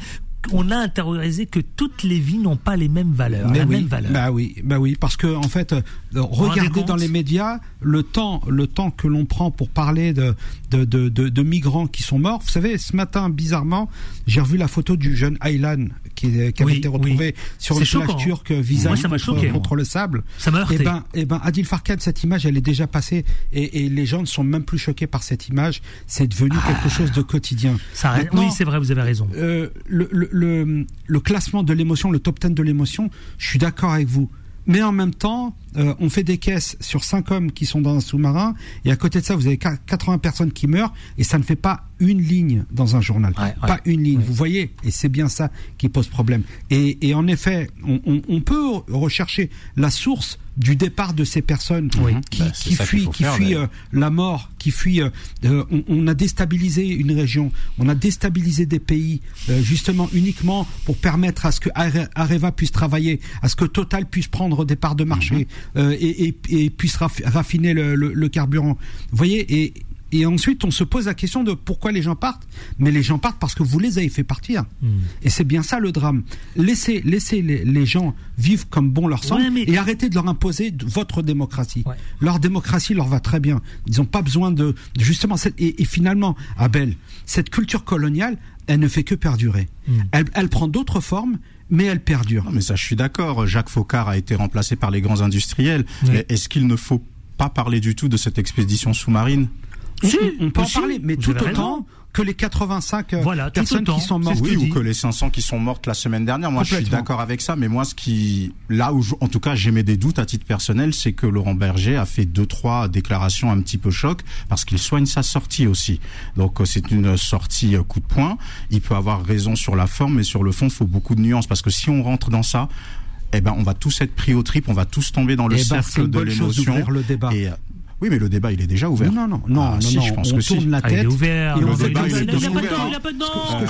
[SPEAKER 2] On a intériorisé que toutes les vies n'ont pas les mêmes valeurs,
[SPEAKER 5] Mais
[SPEAKER 2] la
[SPEAKER 5] oui,
[SPEAKER 2] même valeur.
[SPEAKER 5] Bah oui, bah oui, parce que en fait, euh, regardez
[SPEAKER 2] compte
[SPEAKER 5] dans les médias le temps, le temps que l'on prend pour parler de de, de, de de migrants qui sont morts. Vous savez, ce matin, bizarrement, j'ai revu la photo du jeune Aylan qui, qui avait
[SPEAKER 2] Oui,
[SPEAKER 5] été retrouvé
[SPEAKER 2] oui.
[SPEAKER 5] sur une plage
[SPEAKER 2] hein.
[SPEAKER 5] turque
[SPEAKER 2] ça m'a
[SPEAKER 5] contre,
[SPEAKER 2] choqué,
[SPEAKER 5] contre le sable.
[SPEAKER 2] Ça m'a heurté.
[SPEAKER 5] Eh ben, eh ben, Adil Farkan, cette image, elle est déjà passée et, et les gens ne sont même plus choqués par cette image. C'est devenu quelque chose de quotidien.
[SPEAKER 2] Ah. Ça oui, c'est vrai, vous avez raison.
[SPEAKER 5] euh, le, le, le, le classement de l'émotion, le top 10 de l'émotion, je suis d'accord avec vous. Mais en même temps, euh, on fait des caisses sur 5 hommes qui sont dans un sous-marin, et à côté de ça, vous avez 80 personnes qui meurent, et ça ne fait pas une ligne dans un journal.
[SPEAKER 2] Ouais, ouais.
[SPEAKER 5] Pas une ligne,
[SPEAKER 2] Ouais.
[SPEAKER 5] vous voyez Et c'est bien ça qui pose problème. Et, et en effet, on, on, on peut rechercher la source du départ de ces personnes
[SPEAKER 2] Oui.
[SPEAKER 5] qui,
[SPEAKER 4] Bah,
[SPEAKER 5] qui fuient, qui
[SPEAKER 4] faire,
[SPEAKER 5] fuient euh, la mort, qui fuient. euh, on, on a déstabilisé une région, on a déstabilisé des pays, euh, justement uniquement pour permettre à ce que Are- Areva puisse travailler, à ce que Total puisse prendre des parts de marché euh, et, et, et puisse raff- raffiner le, le- le carburant. Vous voyez et et ensuite, on se pose la question de pourquoi les gens partent. Mais les gens partent parce que vous les avez fait partir. Et c'est bien ça le drame. Laissez, laissez les, les gens vivre comme bon leur semble
[SPEAKER 2] Ouais, mais-
[SPEAKER 5] et arrêtez de leur imposer votre démocratie.
[SPEAKER 2] Ouais.
[SPEAKER 5] Leur démocratie leur va très bien. Ils n'ont pas besoin de, de justement cette, et, et finalement, Abel, cette culture coloniale, elle ne fait que perdurer. Elle, elle prend d'autres formes, mais elle perdure.
[SPEAKER 4] Non, mais ça, je suis d'accord. Jacques Faucard a été remplacé par les grands industriels.
[SPEAKER 2] Oui.
[SPEAKER 4] Est-ce qu'il ne faut pas parler du tout de cette expédition sous-marine?
[SPEAKER 2] Si,
[SPEAKER 5] on, on peut en parler, mais tout autant
[SPEAKER 2] raison.
[SPEAKER 5] que les 85 euh,
[SPEAKER 2] Voilà,
[SPEAKER 5] personnes qui sont mortes.
[SPEAKER 4] Oui, ou que les 500 qui sont mortes la semaine dernière. Moi, je suis d'accord avec ça. Mais moi, ce qui, là où, je- en tout cas, j'émets des doutes à titre personnel, c'est que Laurent Berger a fait deux, trois déclarations un petit peu choc parce qu'il soigne sa sortie aussi. Donc, euh, c'est une sortie euh, coup de poing. Il peut avoir raison sur la forme, mais sur le fond, il faut beaucoup de nuances parce que si on rentre dans ça, eh ben, on va tous être pris au trip, on va tous tomber dans le
[SPEAKER 5] Eh ben,
[SPEAKER 4] cercle
[SPEAKER 5] une
[SPEAKER 4] de l'émotion. Et, euh, oui, mais le débat, il est déjà ouvert.
[SPEAKER 5] Non, non, non,
[SPEAKER 4] Ah,
[SPEAKER 5] non,
[SPEAKER 4] si,
[SPEAKER 5] non,
[SPEAKER 4] je pense
[SPEAKER 5] on
[SPEAKER 4] que si.
[SPEAKER 5] tourne la
[SPEAKER 2] Ah, il est
[SPEAKER 5] tête.
[SPEAKER 2] ouvert.
[SPEAKER 5] et
[SPEAKER 4] Le débat, il est
[SPEAKER 5] une
[SPEAKER 2] il n'y a
[SPEAKER 4] déjà
[SPEAKER 2] pas de
[SPEAKER 4] ouvert.
[SPEAKER 2] temps, il n'y a pas de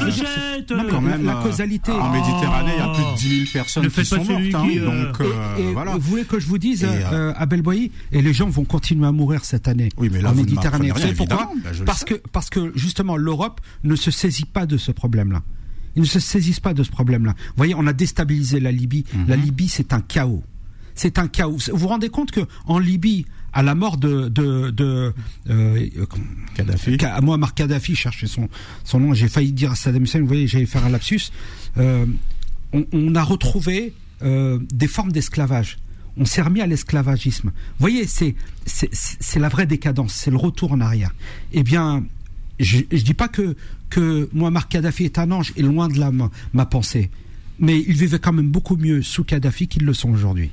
[SPEAKER 5] que je. Non, mais
[SPEAKER 4] quand même,
[SPEAKER 5] la
[SPEAKER 4] euh,
[SPEAKER 5] causalité.
[SPEAKER 4] En. Méditerranée, il y a plus de 10 000 personnes
[SPEAKER 2] Ne
[SPEAKER 4] qui sont mortes. hein,
[SPEAKER 2] qui, euh,
[SPEAKER 4] donc, euh,
[SPEAKER 5] et, et
[SPEAKER 4] voilà.
[SPEAKER 5] vous voulez que je vous dise,
[SPEAKER 4] Et,
[SPEAKER 5] euh,
[SPEAKER 4] euh,
[SPEAKER 5] à Belboy, et les gens vont continuer à mourir cette année
[SPEAKER 4] Oui, mais là,
[SPEAKER 5] en Méditerranée. Vous savez pourquoi
[SPEAKER 4] le
[SPEAKER 5] Parce que parce que justement l'Europe ne se saisit pas de ce problème-là. Ils ne se saisissent pas de ce problème-là. Vous voyez, on a déstabilisé la Libye. La
[SPEAKER 4] Mhm.
[SPEAKER 5] Libye, c'est un chaos. C'est un chaos. Vous vous rendez compte que en Libye, à la mort de de, de euh,
[SPEAKER 4] Kadhafi.
[SPEAKER 5] Ka- moi, Marc Kadhafi, je cherchais son, son nom, j'ai failli dire Saddam Hussein, vous voyez, j'allais faire un lapsus. Euh, on, on a retrouvé euh, des formes d'esclavage. On s'est remis à l'esclavagisme. Vous voyez, c'est c'est- c'est la vraie décadence, c'est le retour en arrière. Eh bien, je, je dis pas que que Muammar Kadhafi est un ange, et loin de là ma, ma pensée. Mais il vivait quand même beaucoup mieux sous Kadhafi qu'ils le sont aujourd'hui.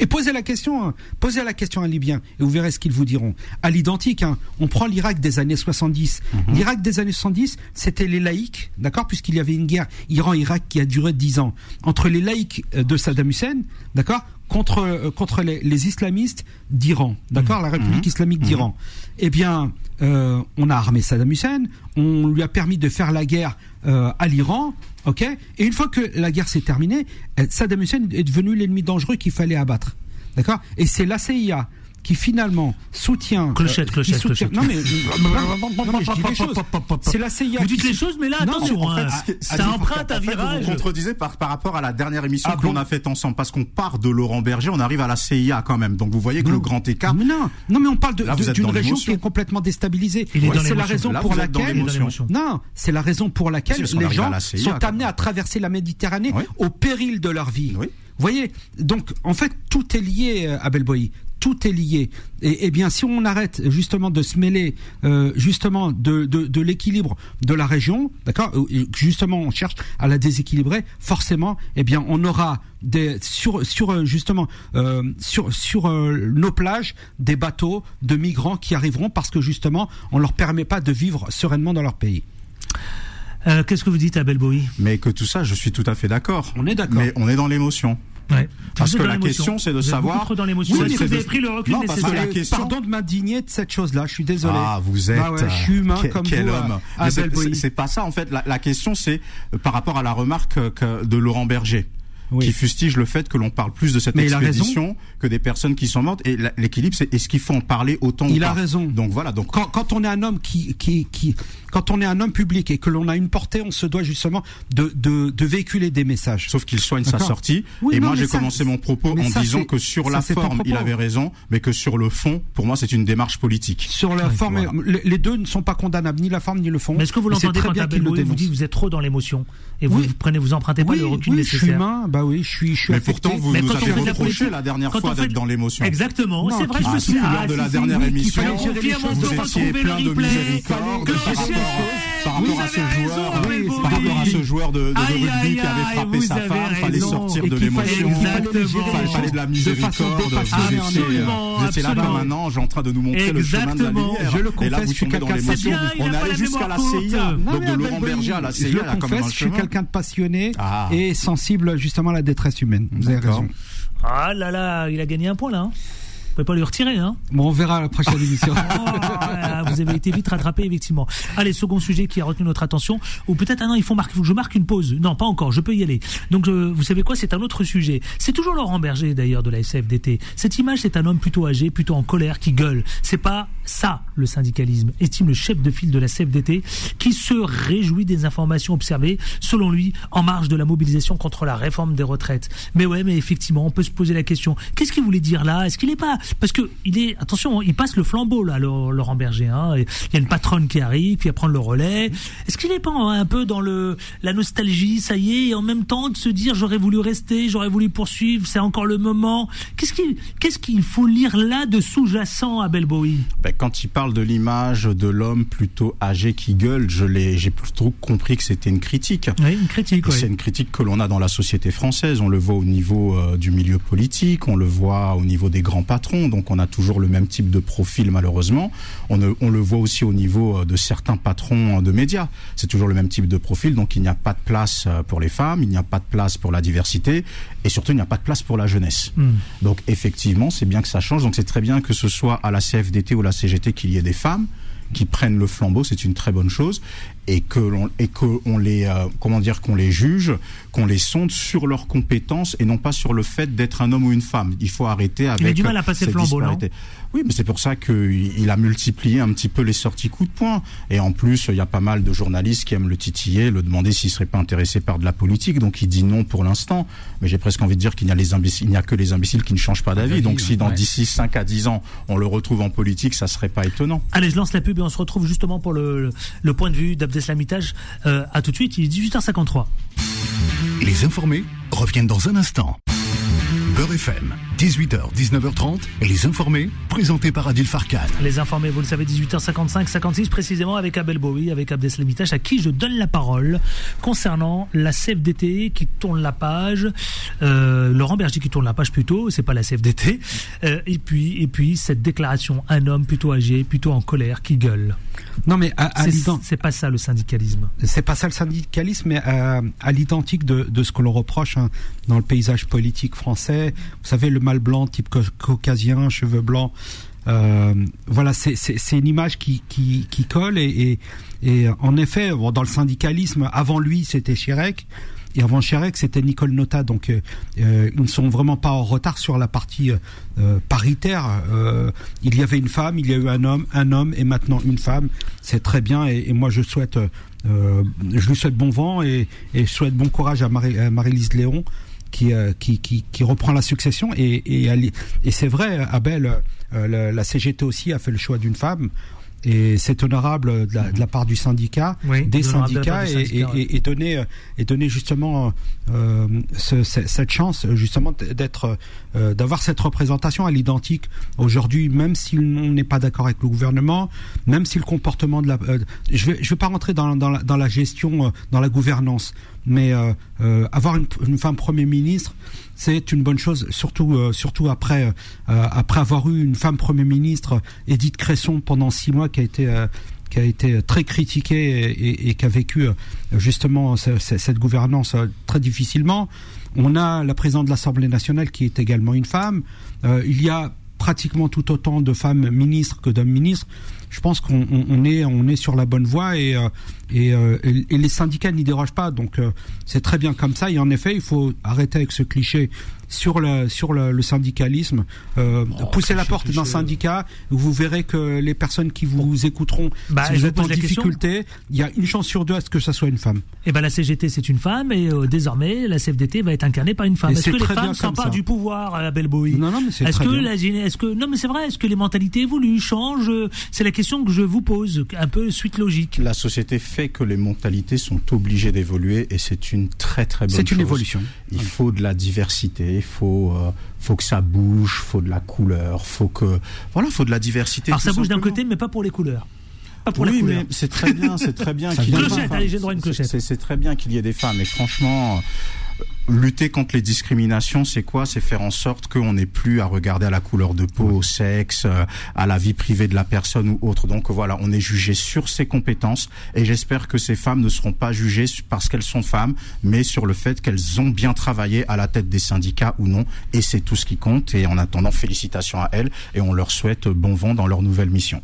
[SPEAKER 5] Et posez la question, hein, posez la question à un Libyen et vous verrez ce qu'ils vous diront. À l'identique, hein, on prend l'Irak des années 70. L'Irak des années 70, c'était les laïcs, d'accord, puisqu'il y avait une guerre Iran-Irak qui a duré 10 ans. Entre les laïcs euh, de Saddam Hussein, d'accord, contre euh, contre les, les islamistes d'Iran, d'accord, la République islamique d'Iran. Eh bien, euh, on a armé Saddam Hussein, on lui a permis de faire la guerre euh, à l'Iran, ok Et une fois que la guerre s'est terminée, Saddam Hussein est devenu l'ennemi dangereux qu'il fallait abattre, d'accord Et c'est la CIA qui finalement soutient.
[SPEAKER 2] Clochette,
[SPEAKER 5] qui
[SPEAKER 2] clochette,
[SPEAKER 5] soutient-
[SPEAKER 2] clochette.
[SPEAKER 5] Non mais, non, mais je dis les choses. C'est la CIA.
[SPEAKER 2] Vous dites les choses, mais là,
[SPEAKER 5] Non, en fait,
[SPEAKER 2] hein, ça emprunte un virage.
[SPEAKER 4] Vous contredisez par, par rapport à la dernière émission
[SPEAKER 5] Ah
[SPEAKER 4] que l'on
[SPEAKER 5] bon
[SPEAKER 4] a faite ensemble, parce qu'on part de Laurent Berger, on arrive à la CIA quand même. Donc vous voyez que le grand écart.
[SPEAKER 5] Mais non, non, mais on parle d'une région qui est complètement déstabilisée. C'est la raison
[SPEAKER 4] Là,
[SPEAKER 5] pour laquelle. Non, c'est la raison pour laquelle
[SPEAKER 4] parce qu'on
[SPEAKER 5] les gens sont amenés à traverser la Méditerranée au péril de leur vie. Vous voyez, donc en fait tout est lié euh, à Belboy. Tout est lié. Et, et, bien, si on arrête justement de se mêler euh, justement de, de, de l'équilibre de la région, d'accord, justement on cherche à la déséquilibrer, forcément, eh bien, on aura des sur sur euh, justement euh, sur sur euh, nos plages des bateaux de migrants qui arriveront parce que justement on leur permet pas de vivre sereinement dans leur pays.
[SPEAKER 2] Euh, Qu'est-ce que vous dites, Abel Bowie
[SPEAKER 4] Mais que tout ça, je suis tout à fait d'accord.
[SPEAKER 5] On est d'accord.
[SPEAKER 4] Mais on est dans l'émotion.
[SPEAKER 2] Ouais.
[SPEAKER 4] Parce que la question, c'est de
[SPEAKER 2] Vous
[SPEAKER 4] savoir-
[SPEAKER 2] dans l'émotion.
[SPEAKER 4] Oui,
[SPEAKER 2] vous avez pris le recul
[SPEAKER 4] Non, parce que la question-
[SPEAKER 5] Pardon de m'indigner de cette chose-là. Je suis désolé.
[SPEAKER 4] Ah, vous êtes.
[SPEAKER 5] Bah ouais, je suis humain comme
[SPEAKER 4] quel
[SPEAKER 5] vous,
[SPEAKER 4] homme.
[SPEAKER 5] euh,
[SPEAKER 4] Mais c'est- pas ça en fait. La, la question, c'est euh, par rapport à la remarque euh, que- de Laurent Berger.
[SPEAKER 5] Oui.
[SPEAKER 4] qui fustige le fait que l'on parle plus de cette
[SPEAKER 5] Mais
[SPEAKER 4] expédition que des personnes qui sont mortes. Et l'équilibre, c'est est-ce qu'il faut en parler autant ou
[SPEAKER 5] Il a
[SPEAKER 4] pas
[SPEAKER 5] raison.
[SPEAKER 4] Donc voilà. Donc
[SPEAKER 5] quand, quand on est un homme qui, qui, qui, quand on est un homme public et que l'on a une portée, on se doit justement de, de, de véhiculer des messages.
[SPEAKER 4] Sauf qu'il soigne sa sortie.
[SPEAKER 5] Oui,
[SPEAKER 4] et
[SPEAKER 5] non,
[SPEAKER 4] moi, j'ai commencé mon propos en
[SPEAKER 5] ça,
[SPEAKER 4] disant que sur
[SPEAKER 5] ça,
[SPEAKER 4] la forme, il avait raison, mais que sur le fond, pour moi, c'est une démarche politique.
[SPEAKER 5] Sur la forme,
[SPEAKER 4] voilà.
[SPEAKER 5] les, deux ne sont pas condamnables, ni la forme ni le fond.
[SPEAKER 2] Mais est-ce que vous l'entendez
[SPEAKER 5] très
[SPEAKER 2] quand
[SPEAKER 5] bien
[SPEAKER 2] Abel
[SPEAKER 5] qu'il le
[SPEAKER 2] Bowie vous dit vous êtes trop dans l'émotion et vous,
[SPEAKER 5] Oui.
[SPEAKER 2] vous prenez vous empruntez pas
[SPEAKER 5] oui,
[SPEAKER 2] le recul
[SPEAKER 5] oui, je suis
[SPEAKER 2] nécessaire.
[SPEAKER 5] humain, bah oui, je suis, je suis
[SPEAKER 4] Mais
[SPEAKER 5] affecté.
[SPEAKER 4] pourtant, vous
[SPEAKER 2] Mais
[SPEAKER 4] nous avez reproché la dernière fois d'être dans l'émotion.
[SPEAKER 2] Exactement, c'est vrai, je me
[SPEAKER 4] Ah,
[SPEAKER 2] ah,
[SPEAKER 4] lors de la
[SPEAKER 2] si,
[SPEAKER 4] dernière émission, vous étiez plein
[SPEAKER 2] le
[SPEAKER 4] de
[SPEAKER 2] replay.
[SPEAKER 4] miséricorde par rapport, à ce joueur, par rapport à ce joueur de, rugby
[SPEAKER 2] aïe,
[SPEAKER 4] qui avait frappé sa femme, fallait sortir de l'émotion.
[SPEAKER 5] fallait.
[SPEAKER 4] Il fallait de la miséricorde. Vous étiez, là comme un ange en train de nous montrer le chemin de la lumière.
[SPEAKER 5] Je le
[SPEAKER 4] Et là,
[SPEAKER 5] confesse,
[SPEAKER 4] vous tombez dans l'émotion. On
[SPEAKER 2] a
[SPEAKER 4] est
[SPEAKER 2] pas
[SPEAKER 4] allé
[SPEAKER 2] la
[SPEAKER 4] jusqu'à la. CIA. Donc de Laurent Berger à la
[SPEAKER 5] je le confesse, je suis quelqu'un de passionné
[SPEAKER 4] Ah.
[SPEAKER 5] et sensible justement à la détresse humaine. Vous avez raison.
[SPEAKER 2] Ah là là, il a gagné un point là. hein. Pouvez pas lui retirer hein.
[SPEAKER 5] Bon, on verra à la prochaine émission.
[SPEAKER 2] Oh, vous avez été vite rattrapé, effectivement. Allez, second sujet qui a retenu notre attention. Ou peut-être, ah non, il faut, marquer, faut que je marque une pause. Non, pas encore, je peux y aller. Donc, euh, vous savez quoi, c'est un autre sujet. C'est toujours Laurent Berger, d'ailleurs, de la SFDT. Cette image, c'est un homme plutôt âgé, plutôt en colère, qui gueule. C'est pas ça, le syndicalisme, estime le chef de file de la CFDT, qui se réjouit des informations observées, selon lui, en marge de la mobilisation contre la réforme des retraites. Mais ouais, mais effectivement, on peut se poser la question. Qu'est-ce qu'il voulait dire là? Est-ce qu'il est pas parce que il est attention, il passe le flambeau là, Laurent Berger. Hein, il y a une patronne qui arrive, qui va prendre le relais. Est-ce qu'il est pas un peu dans le la nostalgie, ça y est, et en même temps de se dire j'aurais voulu rester, j'aurais voulu poursuivre, c'est encore le moment. Qu'est-ce qu'il qu'est-ce qu'il faut lire là de sous-jacent à Bowie
[SPEAKER 4] Ben, quand il parle de l'image de l'homme plutôt âgé qui gueule, je l'ai, j'ai plutôt compris que c'était une critique.
[SPEAKER 2] Oui, une critique.
[SPEAKER 4] C'est une critique que l'on a dans la société française. On le voit au niveau euh, du milieu politique, on le voit au niveau des grands patrons. Donc on a toujours le même type de profil malheureusement. On, ne- on le voit aussi au niveau euh, de certains patrons euh, de médias. C'est toujours le même type de profil. Donc il n'y a pas de place euh, pour les femmes, il n'y a pas de place pour la diversité et surtout il n'y a pas de place pour la jeunesse.
[SPEAKER 2] Hmm.
[SPEAKER 4] Donc effectivement, c'est bien que ça change. Donc c'est très bien que ce soit à la CFDT ou la CGT qu'il y ait des femmes qui prennent le flambeau, c'est une très bonne chose, et que l'on et que on les euh, comment dire qu'on les juge, qu'on les sonde sur leurs compétences et non pas sur le fait d'être un homme ou une femme. Il faut arrêter avec.
[SPEAKER 2] du mal à passer le flambeau, non.
[SPEAKER 4] Oui, mais c'est pour ça qu'il il a multiplié un petit peu les sorties coups de poing. Et en plus, il y a pas mal de journalistes qui aiment le titiller, le demander s'il serait pas intéressé par de la politique. Donc il dit non pour l'instant. Mais j'ai presque envie de dire qu'il n'y a les imbéciles, il n'y a que les imbéciles qui ne changent pas d'avis.
[SPEAKER 5] d'avis,
[SPEAKER 4] Donc si dans
[SPEAKER 5] ouais.
[SPEAKER 4] d'ici 5 à 10 ans, on le retrouve en politique, ça serait pas étonnant.
[SPEAKER 2] Allez, je lance la pub on se retrouve justement pour le, le point de vue d'Abdeslamitage. Euh, à tout de suite, il est 18h53.
[SPEAKER 1] Les informés reviennent dans un instant. Beurre FM, 18h, 19h30, et les informés, présentés par Adil Farkan.
[SPEAKER 2] Les informés, vous le savez, 18h55, 56 précisément avec Abel Bowie, avec Abdeslamitage, à qui je donne la parole concernant la CFDT qui tourne la page, euh, Laurent Berger qui tourne la page plutôt, c'est pas la CFDT, euh, et puis et puis cette déclaration, un homme plutôt âgé, plutôt en colère, qui gueule.
[SPEAKER 5] Non, mais à, à
[SPEAKER 2] C'est pas ça le syndicalisme.
[SPEAKER 5] c'est pas ça le syndicalisme, mais à, à l'identique de, de ce que l'on reproche hein, dans le paysage politique français. Vous savez, le mâle blanc, type cau- caucasien, cheveux blancs. Euh, voilà, c'est- une image qui, colle et, en effet, dans le syndicalisme, avant lui, c'était Chirac. Et avant Chirac, c'était Nicole Nota. Donc, euh, euh, ils ne sont vraiment pas en retard sur la partie paritaire. Il y avait une femme, il y a eu un homme, un homme et maintenant une femme. C'est très bien. Et, moi, je souhaite, je lui souhaite bon vent et, et je souhaite bon courage à Marie-Lise Léon qui, euh, qui, qui, qui reprend la succession. Et, et, c'est vrai, Abel, euh, la, la CGT aussi a fait le choix d'une femme. et c'est honorable de la, de la, part du syndicat,
[SPEAKER 2] Oui,
[SPEAKER 5] des
[SPEAKER 2] de
[SPEAKER 5] syndicats,
[SPEAKER 2] du
[SPEAKER 5] et,
[SPEAKER 2] syndicat,
[SPEAKER 5] et-
[SPEAKER 2] ouais.
[SPEAKER 5] et- et donner, et donner justement euh, ce- ce- cette chance, justement d'être, euh, d'avoir cette représentation à l'identique aujourd'hui, même si on n'est pas d'accord avec le gouvernement, même si le comportement de la, euh, je je vais pas rentrer dans, dans, la, gestion, euh, dans la gouvernance, mais euh, avoir une, femme premier ministre, c'est une bonne chose, surtout surtout après après avoir eu une femme premier ministre, Edith Cresson, pendant six mois, qui a été qui a été très critiquée et, qui a vécu justement ce- ce- cette gouvernance très difficilement. On a la présidente de l'Assemblée nationale qui est également une femme. Euh, il y a pratiquement tout autant de femmes ministres que d'hommes ministres. Je pense qu'on on- on est on est sur la bonne voie et euh, euh, et- et les syndicats n'y dérogent pas. Donc c'est très bien comme ça. Et en effet, il faut arrêter avec ce cliché sur le sur le, le syndicalisme. Euh, poussez la porte d'un syndicat, vous verrez que les personnes qui vous écouteront,
[SPEAKER 2] Bah,
[SPEAKER 5] si vous êtes en difficulté, il y a une chance sur deux à ce que ça soit une femme.
[SPEAKER 2] Eh ben la CGT c'est une femme et euh, désormais la CFDT va être incarnée par une femme.
[SPEAKER 5] Et
[SPEAKER 2] Est-ce
[SPEAKER 5] c'est
[SPEAKER 2] que les femmes s'emparent du pouvoir à la belle Bowie
[SPEAKER 5] Non, non, mais c'est
[SPEAKER 2] Est-ce
[SPEAKER 5] très
[SPEAKER 2] que
[SPEAKER 5] bien.
[SPEAKER 2] la est-ce que non mais c'est vrai est-ce que les mentalités évoluent changent C'est la question que je vous pose un peu suite logique.
[SPEAKER 4] La société fait que les mentalités sont obligées d'évoluer et c'est une très très bonne chose.
[SPEAKER 5] C'est une évolution.
[SPEAKER 4] Il faut de la diversité, il faut euh, faut que ça bouge, faut de la couleur, faut que voilà, faut de la diversité.
[SPEAKER 2] Alors ça bouge d'un côté mais pas pour les couleurs. Pas pour la
[SPEAKER 4] oui,
[SPEAKER 2] couleur.
[SPEAKER 4] mais c'est très bien, c'est très bien qu'il y ait des
[SPEAKER 2] Clochette,
[SPEAKER 4] femmes.
[SPEAKER 2] allez, j'ai droit à une
[SPEAKER 4] C'est-
[SPEAKER 2] clochette.
[SPEAKER 4] C'est c'est très bien qu'il y ait des femmes. Et franchement, lutter contre les discriminations, c'est quoi? C'est faire en sorte qu'on n'ait plus à regarder à la couleur de peau, au sexe, euh, à la vie privée de la personne ou autre. Donc voilà, on est jugé sur ses compétences. Et j'espère que ces femmes ne seront pas jugées parce qu'elles sont femmes, mais sur le fait qu'elles ont bien travaillé à la tête des syndicats ou non. Et c'est tout ce qui compte. Et en attendant, félicitations à elles et on leur souhaite bon vent dans leur nouvelle mission.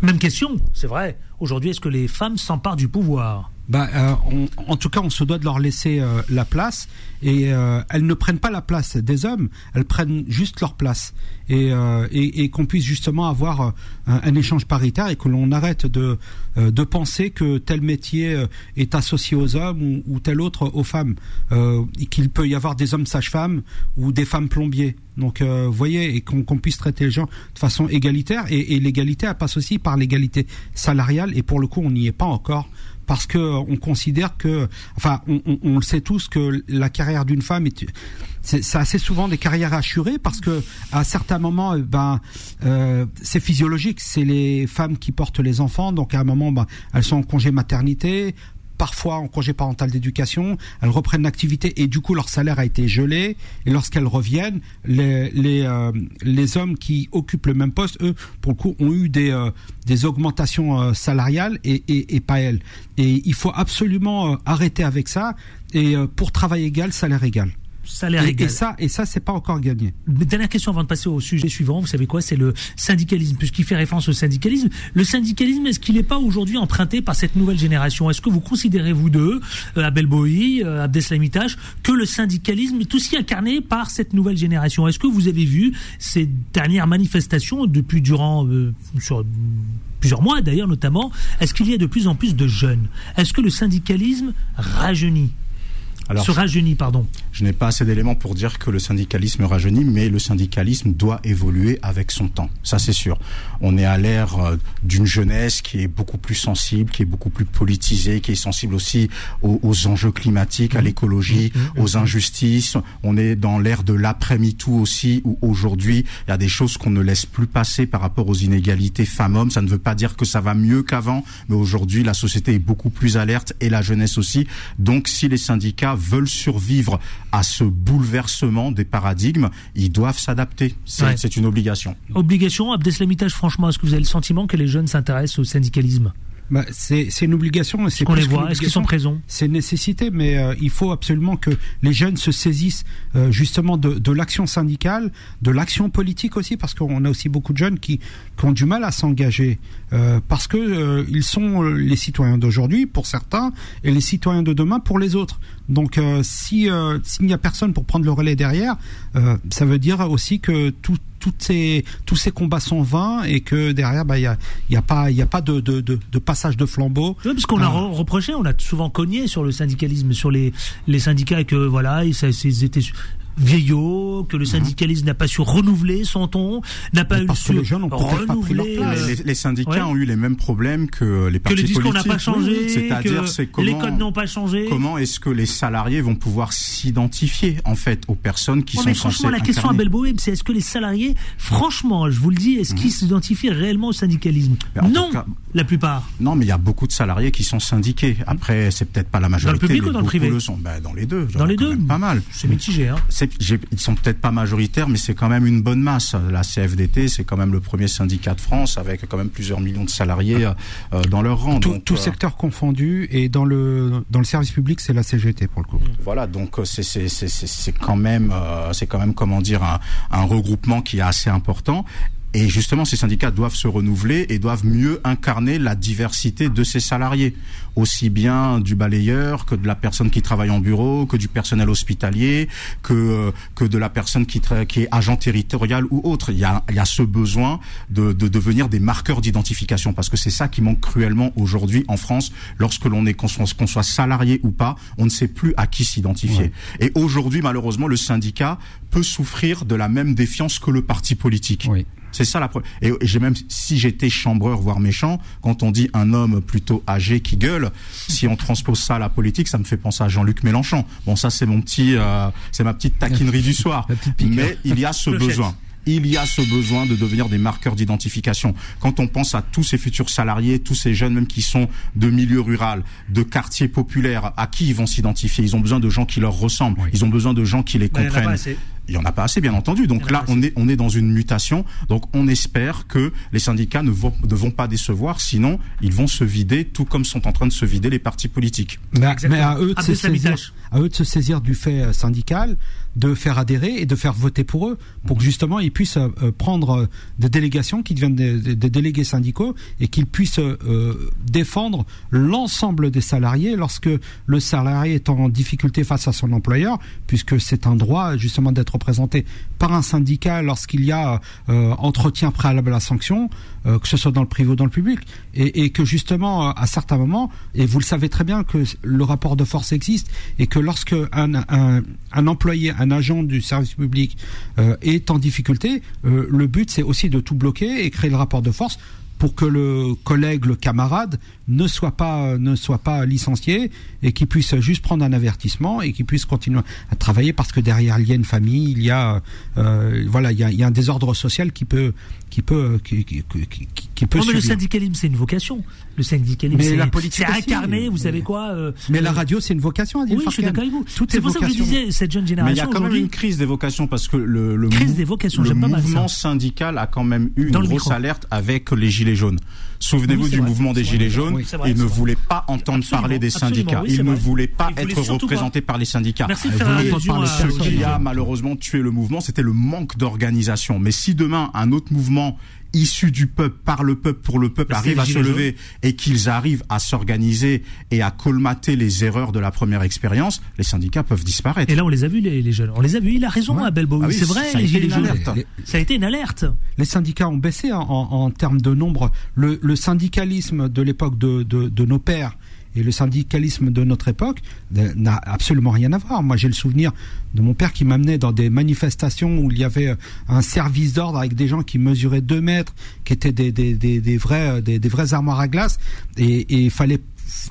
[SPEAKER 2] Même question, c'est vrai. Aujourd'hui est-ce que les femmes s'emparent du pouvoir?
[SPEAKER 5] Bah, euh, on- en tout cas, on se doit de leur laisser euh, la place. Et euh, elles ne prennent pas la place des hommes, elles prennent juste leur place. Et, euh, et, et qu'on puisse justement avoir euh, un, un échange paritaire et que l'on arrête de euh, de penser que tel métier est associé aux hommes ou, ou tel autre aux femmes, et qu'il peut y avoir des hommes sages-femmes ou des femmes plombiers. Donc, vous voyez, et qu'on qu'on puisse traiter les gens de façon égalitaire. Et, et l'égalité passe aussi par l'égalité salariale. Et pour le coup, on n'y est pas encore parce que on considère que, enfin, on, le sait tous que la carrière d'une femme est, c'est assez souvent des carrières assurées parce que à certains moments, euh, ben, euh, c'est physiologique, c'est les femmes qui portent les enfants, donc à un moment, ben, elles sont en congé maternité. Parfois en congé parental d'éducation, elles reprennent l'activité et du coup leur salaire a été gelé. Et lorsqu'elles reviennent, les les, euh, les hommes qui occupent le même poste, eux, pour le coup, ont eu des euh, des augmentations euh, salariales et, et, et pas elles. Et il faut absolument euh, arrêter avec ça. Et euh, pour travail égal, salaire égal.
[SPEAKER 2] Salaire
[SPEAKER 5] Et,
[SPEAKER 2] égal.
[SPEAKER 5] et ça, et ça, c'est pas encore gagné.
[SPEAKER 2] Dernière question avant de passer au sujet suivant. Vous savez quoi C'est le syndicalisme. Puisqu'il fait référence au syndicalisme, le syndicalisme, est-ce qu'il n'est pas aujourd'hui emprunté par cette nouvelle génération? Est-ce que vous considérez, vous deux, euh, Abel Bohi, euh, Abdeslamitash, que le syndicalisme est aussi incarné par cette nouvelle génération? Est-ce que vous avez vu ces dernières manifestations depuis durant euh, sur plusieurs mois d'ailleurs notamment Est-ce qu'il y a de plus en plus de jeunes? Est-ce que le syndicalisme rajeunit?
[SPEAKER 4] Alors,
[SPEAKER 2] Se rajeunit, pardon.
[SPEAKER 4] Je n'ai pas assez d'éléments pour dire que le syndicalisme rajeunit, mais le syndicalisme doit évoluer avec son temps. Ça, c'est sûr. On est à l'ère euh, d'une jeunesse qui est beaucoup plus sensible, qui est beaucoup plus politisée, qui est sensible aussi aux, aux enjeux climatiques, à l'écologie, aux injustices. On est dans l'ère de l'après-MeToo aussi, où aujourd'hui, il y a des choses qu'on ne laisse plus passer par rapport aux inégalités femmes-hommes. Ça ne veut pas dire que ça va mieux qu'avant, mais aujourd'hui, la société est beaucoup plus alerte et la jeunesse aussi. Donc, si les syndicats veulent survivre à ce bouleversement des paradigmes, ils doivent s'adapter. C'est
[SPEAKER 2] Ouais.
[SPEAKER 4] une obligation.
[SPEAKER 2] Obligation, Abdeslamitage, franchement, est-ce que vous avez le sentiment que les jeunes s'intéressent au syndicalisme?
[SPEAKER 5] Bah, c'est c'est une obligation.
[SPEAKER 2] Est-ce
[SPEAKER 5] C'est
[SPEAKER 2] qu'on les voit? Est-ce qu'ils sont présents?
[SPEAKER 5] C'est une nécessité, mais euh, il faut absolument que les jeunes se saisissent euh, justement de, de l'action syndicale, de l'action politique aussi, parce qu'on a aussi beaucoup de jeunes qui, qui ont du mal à s'engager, euh, parce que euh, ils sont euh, les citoyens d'aujourd'hui pour certains et les citoyens de demain pour les autres. Donc, euh, si euh, s'il n'y a personne pour prendre le relais derrière, euh, ça veut dire aussi que tout toutes ces, tous ces combats sont vains et que derrière, bah, il y a, il y a pas, il y a pas de, de, de, de passage de flambeau.
[SPEAKER 2] Oui, parce qu'on a re- reproché, on a souvent cogné sur le syndicalisme, sur les, les syndicats, et que voilà, ils étaient vieillot, que le syndicalisme n'a pas su renouveler son ton, n'a pas
[SPEAKER 5] Mais
[SPEAKER 2] eu
[SPEAKER 5] parce que
[SPEAKER 2] su
[SPEAKER 5] les jeunes ont peut-être pas pris leur
[SPEAKER 2] renouveler.
[SPEAKER 5] place.
[SPEAKER 2] euh,
[SPEAKER 4] Les, les syndicats
[SPEAKER 2] ouais.
[SPEAKER 4] ont eu les mêmes problèmes que les
[SPEAKER 2] que
[SPEAKER 4] partis
[SPEAKER 2] le discours n'a
[SPEAKER 4] politiques.
[SPEAKER 2] pas changé,
[SPEAKER 4] C'est-à-dire,
[SPEAKER 2] que
[SPEAKER 4] c'est
[SPEAKER 2] les
[SPEAKER 4] comment,
[SPEAKER 2] codes n'ont pas changé.
[SPEAKER 4] comment est-ce que les salariés vont pouvoir s'identifier en fait aux personnes qui
[SPEAKER 2] Non,
[SPEAKER 4] sont
[SPEAKER 2] mais franchement,
[SPEAKER 4] censées
[SPEAKER 2] la question à. Belboé, c'est est-ce que les salariés, franchement, je vous le dis, est-ce qu'ils s'identifient réellement au syndicalisme Non,
[SPEAKER 4] cas-
[SPEAKER 2] la plupart.
[SPEAKER 4] Non, mais il y a beaucoup de salariés qui sont syndiqués. Après, c'est peut-être pas la majorité.
[SPEAKER 2] public
[SPEAKER 4] mais
[SPEAKER 2] ou dans le privé
[SPEAKER 4] le sont. Ben, dans les deux.
[SPEAKER 2] Dans les deux
[SPEAKER 4] Pas mal.
[SPEAKER 2] C'est mitigé, hein.
[SPEAKER 4] C'est- Ils sont peut-être pas majoritaires, mais c'est quand même une bonne masse. La CFDT, c'est quand même le premier syndicat de France, avec quand même plusieurs millions de salariés euh, dans leur rang.
[SPEAKER 5] Tout,
[SPEAKER 4] Donc,
[SPEAKER 5] tout
[SPEAKER 4] euh,
[SPEAKER 5] secteur confondu et dans le dans le service public, c'est la CGT pour le coup.
[SPEAKER 4] Voilà, donc euh, c'est c'est c'est c'est c'est quand même euh, c'est quand même comment dire un, un regroupement qui est assez important. Et justement, ces syndicats doivent se renouveler et doivent mieux incarner la diversité de ces salariés, aussi bien du balayeur que de la personne qui travaille en bureau, que du personnel hospitalier, que euh, que de la personne qui est agent territorial ou autre. Il y a il y a ce besoin de de devenir des marqueurs d'identification parce que c'est ça qui manque cruellement aujourd'hui en France lorsque l'on est qu'on soit, qu'on soit salarié ou pas, on ne sait plus à qui s'identifier. Et aujourd'hui, malheureusement, le syndicat peut souffrir de la même défiance que le parti politique.
[SPEAKER 5] Oui.
[SPEAKER 4] C'est ça la pro- Et, j'ai même, si j'étais chambreur, voire méchant, quand on dit un homme plutôt âgé qui gueule, si on transpose ça à la politique, ça me fait penser à Jean-Luc Mélenchon. Bon, ça c'est mon petit, euh, c'est ma petite taquinerie du soir. Mais il y a ce besoin. Il y a ce besoin de devenir des marqueurs d'identification. Quand on pense à tous ces futurs salariés, tous ces jeunes même qui sont de milieu rural, de quartiers populaires, à qui ils vont s'identifier? Ils ont besoin de gens qui leur ressemblent. Ils ont besoin de gens qui les comprennent. Il y en a pas assez, bien entendu. Donc là, on est, on est dans une mutation. Donc on espère que les syndicats ne vont, ne vont pas décevoir, sinon ils vont se vider, tout comme sont en train de se vider les partis politiques.
[SPEAKER 5] Mais, à eux de se saisir, à eux de se saisir du fait euh, syndical, de faire adhérer et de faire voter pour eux, pour que justement ils puissent euh, euh, prendre des délégations qui deviennent des, délégués syndicaux et qu'ils puissent euh, défendre l'ensemble des salariés lorsque le salarié est en difficulté face à son employeur, puisque c'est un droit justement d'être représenté par un syndicat lorsqu'il y a euh, entretien préalable à la sanction, euh, que ce soit dans le privé ou dans le public, et, que justement euh, à certains moments, et vous le savez très bien que le rapport de force existe, et que lorsque un, employé, un agent du service public est en difficulté, le but c'est aussi de tout bloquer et créer le rapport de force pour que le collègue, le camarade ne soit pas ne soit pas licencié et qu'il puisse juste prendre un avertissement et qu'il puisse continuer à travailler parce que derrière il y a une famille, il y a euh, voilà il y a, il y a un désordre social qui peut qui peut qui, qui, qui, qui- qui peut
[SPEAKER 2] Non, mais le syndicalisme, c'est une vocation. Le syndicalisme,
[SPEAKER 5] Mais
[SPEAKER 2] c'est
[SPEAKER 5] la politique
[SPEAKER 2] c'est incarné, vous
[SPEAKER 5] Mais-
[SPEAKER 2] savez quoi euh,
[SPEAKER 5] Mais la
[SPEAKER 2] euh,
[SPEAKER 5] radio c'est une vocation à dire
[SPEAKER 2] Oui, je suis d'accord avec vous.
[SPEAKER 5] Tout
[SPEAKER 2] C'est
[SPEAKER 5] est
[SPEAKER 2] pour ça que je
[SPEAKER 5] vocation.
[SPEAKER 2] disais, cette jeune
[SPEAKER 4] Mais il y
[SPEAKER 2] génération
[SPEAKER 4] a quand même une crise des vocations parce que le, le,
[SPEAKER 2] Crise des vocations,
[SPEAKER 4] le
[SPEAKER 2] j'aime pas mal
[SPEAKER 4] mouvement syndical a quand même eu
[SPEAKER 2] Dans
[SPEAKER 4] une grosse
[SPEAKER 2] micro.
[SPEAKER 4] alerte avec les Gilets jaunes. Souvenez-vous
[SPEAKER 2] Oui,
[SPEAKER 4] du
[SPEAKER 2] vrai.
[SPEAKER 4] mouvement des Gilets
[SPEAKER 2] vrai. Oui, vrai, c'est
[SPEAKER 4] ne
[SPEAKER 2] vrai.
[SPEAKER 4] voulaient pas entendre
[SPEAKER 2] Absolument,
[SPEAKER 4] parler des syndicats.
[SPEAKER 2] oui,
[SPEAKER 4] ils ne
[SPEAKER 2] vrai.
[SPEAKER 4] voulaient pas être
[SPEAKER 2] pas.
[SPEAKER 4] représentés par les syndicats.
[SPEAKER 2] Merci de faire
[SPEAKER 4] Ce qui a malheureusement tué le mouvement, c'était le manque d'organisation. Mais si demain un autre mouvement issu du peuple, par le peuple, pour le peuple, arrive
[SPEAKER 2] c'est
[SPEAKER 4] à se lever et qu'ils arrivent à s'organiser et à colmater les erreurs de la première expérience, les syndicats peuvent disparaître.
[SPEAKER 2] Et là, on les a vus, les, les jeunes. On les a vus. Il a raison,
[SPEAKER 5] Ouais.
[SPEAKER 2] Abel Bowie.
[SPEAKER 4] Ah oui,
[SPEAKER 2] c'est vrai,
[SPEAKER 4] ça a
[SPEAKER 2] les
[SPEAKER 4] été
[SPEAKER 2] gilets
[SPEAKER 4] une
[SPEAKER 2] jaunes.
[SPEAKER 4] alerte.
[SPEAKER 5] Les-
[SPEAKER 2] Ça a été une alerte.
[SPEAKER 5] les syndicats ont baissé en, en- en termes de nombre. Le, le syndicalisme de l'époque de, de, de nos pères et le syndicalisme de notre époque n'a absolument rien à voir. Moi, j'ai le souvenir de mon père qui m'amenait dans des manifestations où il y avait euh, un service d'ordre avec des gens qui mesuraient deux mètres, qui étaient des, des, des, vrais, euh, des, vraies armoires à glace, et il fallait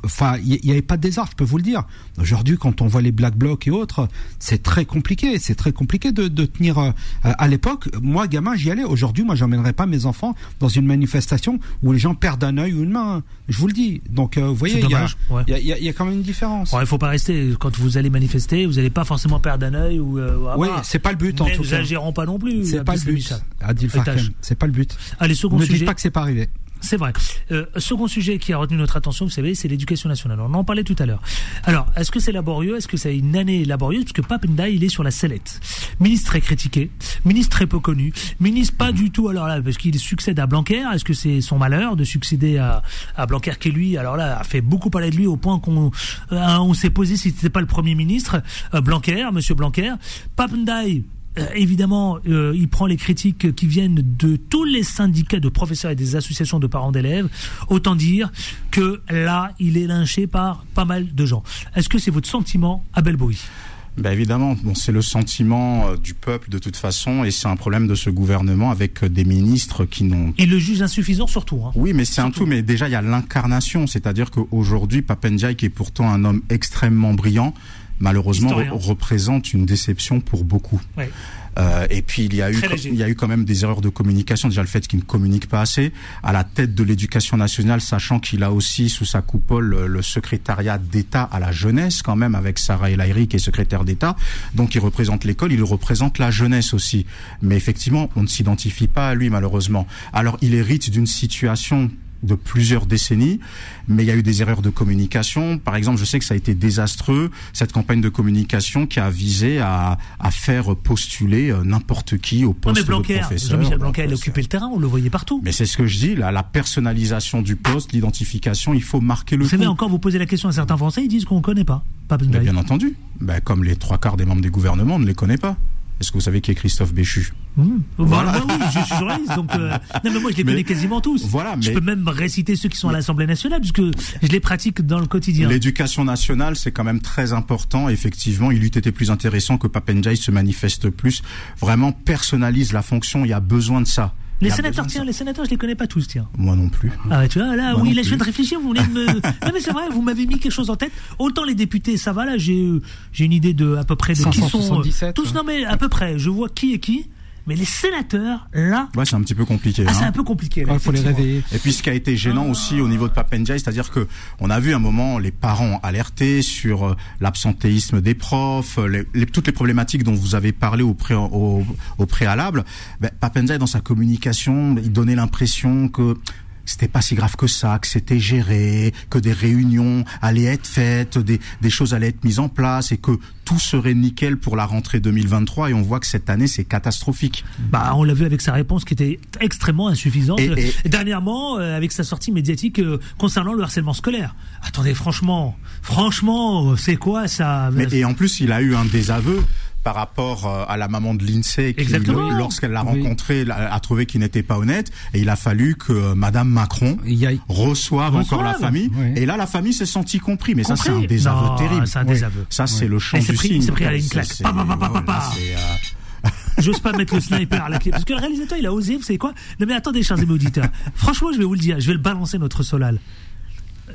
[SPEAKER 5] Enfin, il n'y avait pas de désordre, je peux vous le dire. Aujourd'hui, quand on voit les black blocs et autres, c'est très compliqué. C'est très compliqué de, de tenir. euh, à l'époque, moi, gamin, j'y allais. Aujourd'hui, moi, j'emmènerais pas mes enfants dans une manifestation où les gens perdent un œil ou une main. Je vous le dis. Donc, euh, vous voyez, il y a,
[SPEAKER 2] ouais.
[SPEAKER 5] y y y quand même une différence.
[SPEAKER 2] Il faut pas rester. Quand vous allez manifester, vous n'allez pas forcément perdre un œil ou. Euh,
[SPEAKER 5] oui,
[SPEAKER 2] voilà.
[SPEAKER 5] c'est pas le but en tout cas.
[SPEAKER 2] N'exagérons pas non plus.
[SPEAKER 5] C'est pas le but. C'est pas le but.
[SPEAKER 2] Allez, second
[SPEAKER 5] Ne
[SPEAKER 2] sujet.
[SPEAKER 5] dites pas que c'est pas arrivé.
[SPEAKER 2] C'est vrai. Euh, second sujet qui a retenu notre attention, vous savez, c'est l'éducation nationale. On en parlait tout à l'heure. Alors, est-ce que c'est laborieux? Est-ce que c'est une année laborieuse? Parce que Papenda, il est sur la sellette. Ministre très critiqué, ministre très peu connu, ministre pas du tout, alors là, parce qu'il succède à Blanquer. Est-ce que c'est son malheur de succéder à, à Blanquer qui, lui, alors là, a fait beaucoup parler de lui au point qu'on euh, on s'est posé si c'était pas le Premier ministre, euh, Blanquer, Monsieur Blanquer. Papendai, euh, évidemment, euh, il prend les critiques qui viennent de tous les syndicats de professeurs et des associations de parents d'élèves. Autant dire que là, il est lynché par pas mal de gens. Est-ce que c'est votre sentiment, Abel Bowie
[SPEAKER 4] Ben évidemment, bon, c'est le sentiment euh, du peuple de toute façon, et c'est un problème de ce gouvernement avec des ministres qui n'ont.
[SPEAKER 2] Il le juge insuffisant surtout. Hein.
[SPEAKER 4] Oui, mais c'est un tout. Mais déjà, il y a l'incarnation, c'est-à-dire qu'aujourd'hui, Papendiaï, qui est pourtant un homme extrêmement brillant, malheureusement re- représente une déception pour beaucoup.
[SPEAKER 2] Ouais.
[SPEAKER 4] Euh, et puis il y a eu
[SPEAKER 2] léger.
[SPEAKER 4] il y a eu quand même des erreurs de communication déjà le fait qu'il ne communique pas assez à la tête de l'éducation nationale sachant qu'il a aussi sous sa coupole le, le secrétariat d'État à la jeunesse quand même avec Sarah El qui est secrétaire d'État donc il représente l'école il représente la jeunesse aussi mais effectivement on ne s'identifie pas à lui malheureusement alors il hérite d'une situation de plusieurs décennies, mais il y a eu des erreurs de communication. Par exemple, je sais que ça a été désastreux, cette campagne de communication qui a visé à, à faire postuler euh, n'importe qui au
[SPEAKER 2] Non
[SPEAKER 4] poste
[SPEAKER 2] mais
[SPEAKER 4] de
[SPEAKER 2] Blanquer,
[SPEAKER 4] professeur.
[SPEAKER 2] Jean-Michel Blanquer, il
[SPEAKER 4] Donc,
[SPEAKER 2] occupait le terrain, on le voyait partout.
[SPEAKER 4] Mais c'est ce que je dis, là, la personnalisation du poste, l'identification, il faut marquer le
[SPEAKER 2] Vous savez
[SPEAKER 4] coup.
[SPEAKER 2] encore, vous posez la question à certains Français, ils disent qu'on ne connaît pas. Pas
[SPEAKER 4] Mais bien entendu, ben, comme les trois quarts des membres du gouvernement, on ne les connaît pas. Est-ce que vous savez qui est Christophe Béchu?
[SPEAKER 2] Mmh.
[SPEAKER 4] Voilà.
[SPEAKER 2] Bah, bah oui, je suis journaliste, donc euh, non mais moi je les
[SPEAKER 4] Mais-
[SPEAKER 2] connais quasiment tous.
[SPEAKER 4] Voilà,
[SPEAKER 2] Je
[SPEAKER 4] mais-
[SPEAKER 2] peux même réciter ceux qui sont à l'Assemblée nationale, puisque je les pratique dans le quotidien.
[SPEAKER 4] L'éducation nationale, c'est quand même très important. Effectivement, il eût été plus intéressant que Papenjai se manifeste plus. Vraiment personnalise la fonction. Il y a besoin de ça.
[SPEAKER 2] Les sénateurs, tiens, les sénateurs, je les connais pas tous, tiens.
[SPEAKER 4] Moi non plus.
[SPEAKER 2] Ah ouais, tu vois, là,
[SPEAKER 4] Moi
[SPEAKER 2] oui, là, je viens de réfléchir, vous venez de me... non, mais c'est vrai, vous m'avez mis quelque chose en tête. Autant les députés, ça va, là, j'ai, euh, j'ai une idée de, à peu près, de qui sont... euh,
[SPEAKER 5] 577,
[SPEAKER 2] tous,
[SPEAKER 5] ouais.
[SPEAKER 2] non, mais à peu près, je vois qui est qui. Mais les sénateurs, là,
[SPEAKER 4] Ouais, c'est un petit peu compliqué.
[SPEAKER 2] ah, c'est
[SPEAKER 4] hein.
[SPEAKER 2] un peu compliqué, là.
[SPEAKER 5] Il faut les réveiller.
[SPEAKER 4] Et puis ce qui a été gênant aussi au niveau de Papenjai, c'est-à-dire que on a vu un moment les parents alertés sur euh, l'absentéisme des profs, euh, les- les- toutes les problématiques dont vous avez parlé au, pré, au, au préalable. Ben, Papenjai dans sa communication, il donnait l'impression que c'était pas si grave que ça, que c'était géré, que des réunions allaient être faites, des, des choses allaient être mises en place et que tout serait nickel pour la rentrée 2023 et on voit que cette année c'est catastrophique.
[SPEAKER 2] Bah, on l'a vu avec sa réponse qui était extrêmement insuffisante.
[SPEAKER 4] Et- et-
[SPEAKER 2] Dernièrement, euh, avec sa sortie médiatique euh, concernant le harcèlement scolaire. Attendez, franchement, franchement, euh, c'est quoi ça
[SPEAKER 4] Mais, et en plus, il a eu un désaveu par rapport euh, à la maman de Lindsay qui, lorsqu'elle l'a
[SPEAKER 5] Oui.
[SPEAKER 4] rencontré, l'a- a trouvé qu'il n'était pas honnête. Et il a fallu que euh, Madame Macron
[SPEAKER 5] a,
[SPEAKER 4] reçoive encore la famille.
[SPEAKER 5] Oui.
[SPEAKER 4] Et là, la famille s'est sentie compris. Mais ça, c'est un désaveu
[SPEAKER 2] Non,
[SPEAKER 4] terrible. Oui. Ça, c'est le champ du
[SPEAKER 2] pris-
[SPEAKER 4] signe.
[SPEAKER 2] pris à une claque.
[SPEAKER 4] euh,
[SPEAKER 2] J'ose pas mettre le sniper à la clé. Parce que le réalisateur, il a osé, vous savez quoi? Non mais attendez, chers amis auditeurs. Franchement, je vais vous le dire, je vais le balancer notre Solal.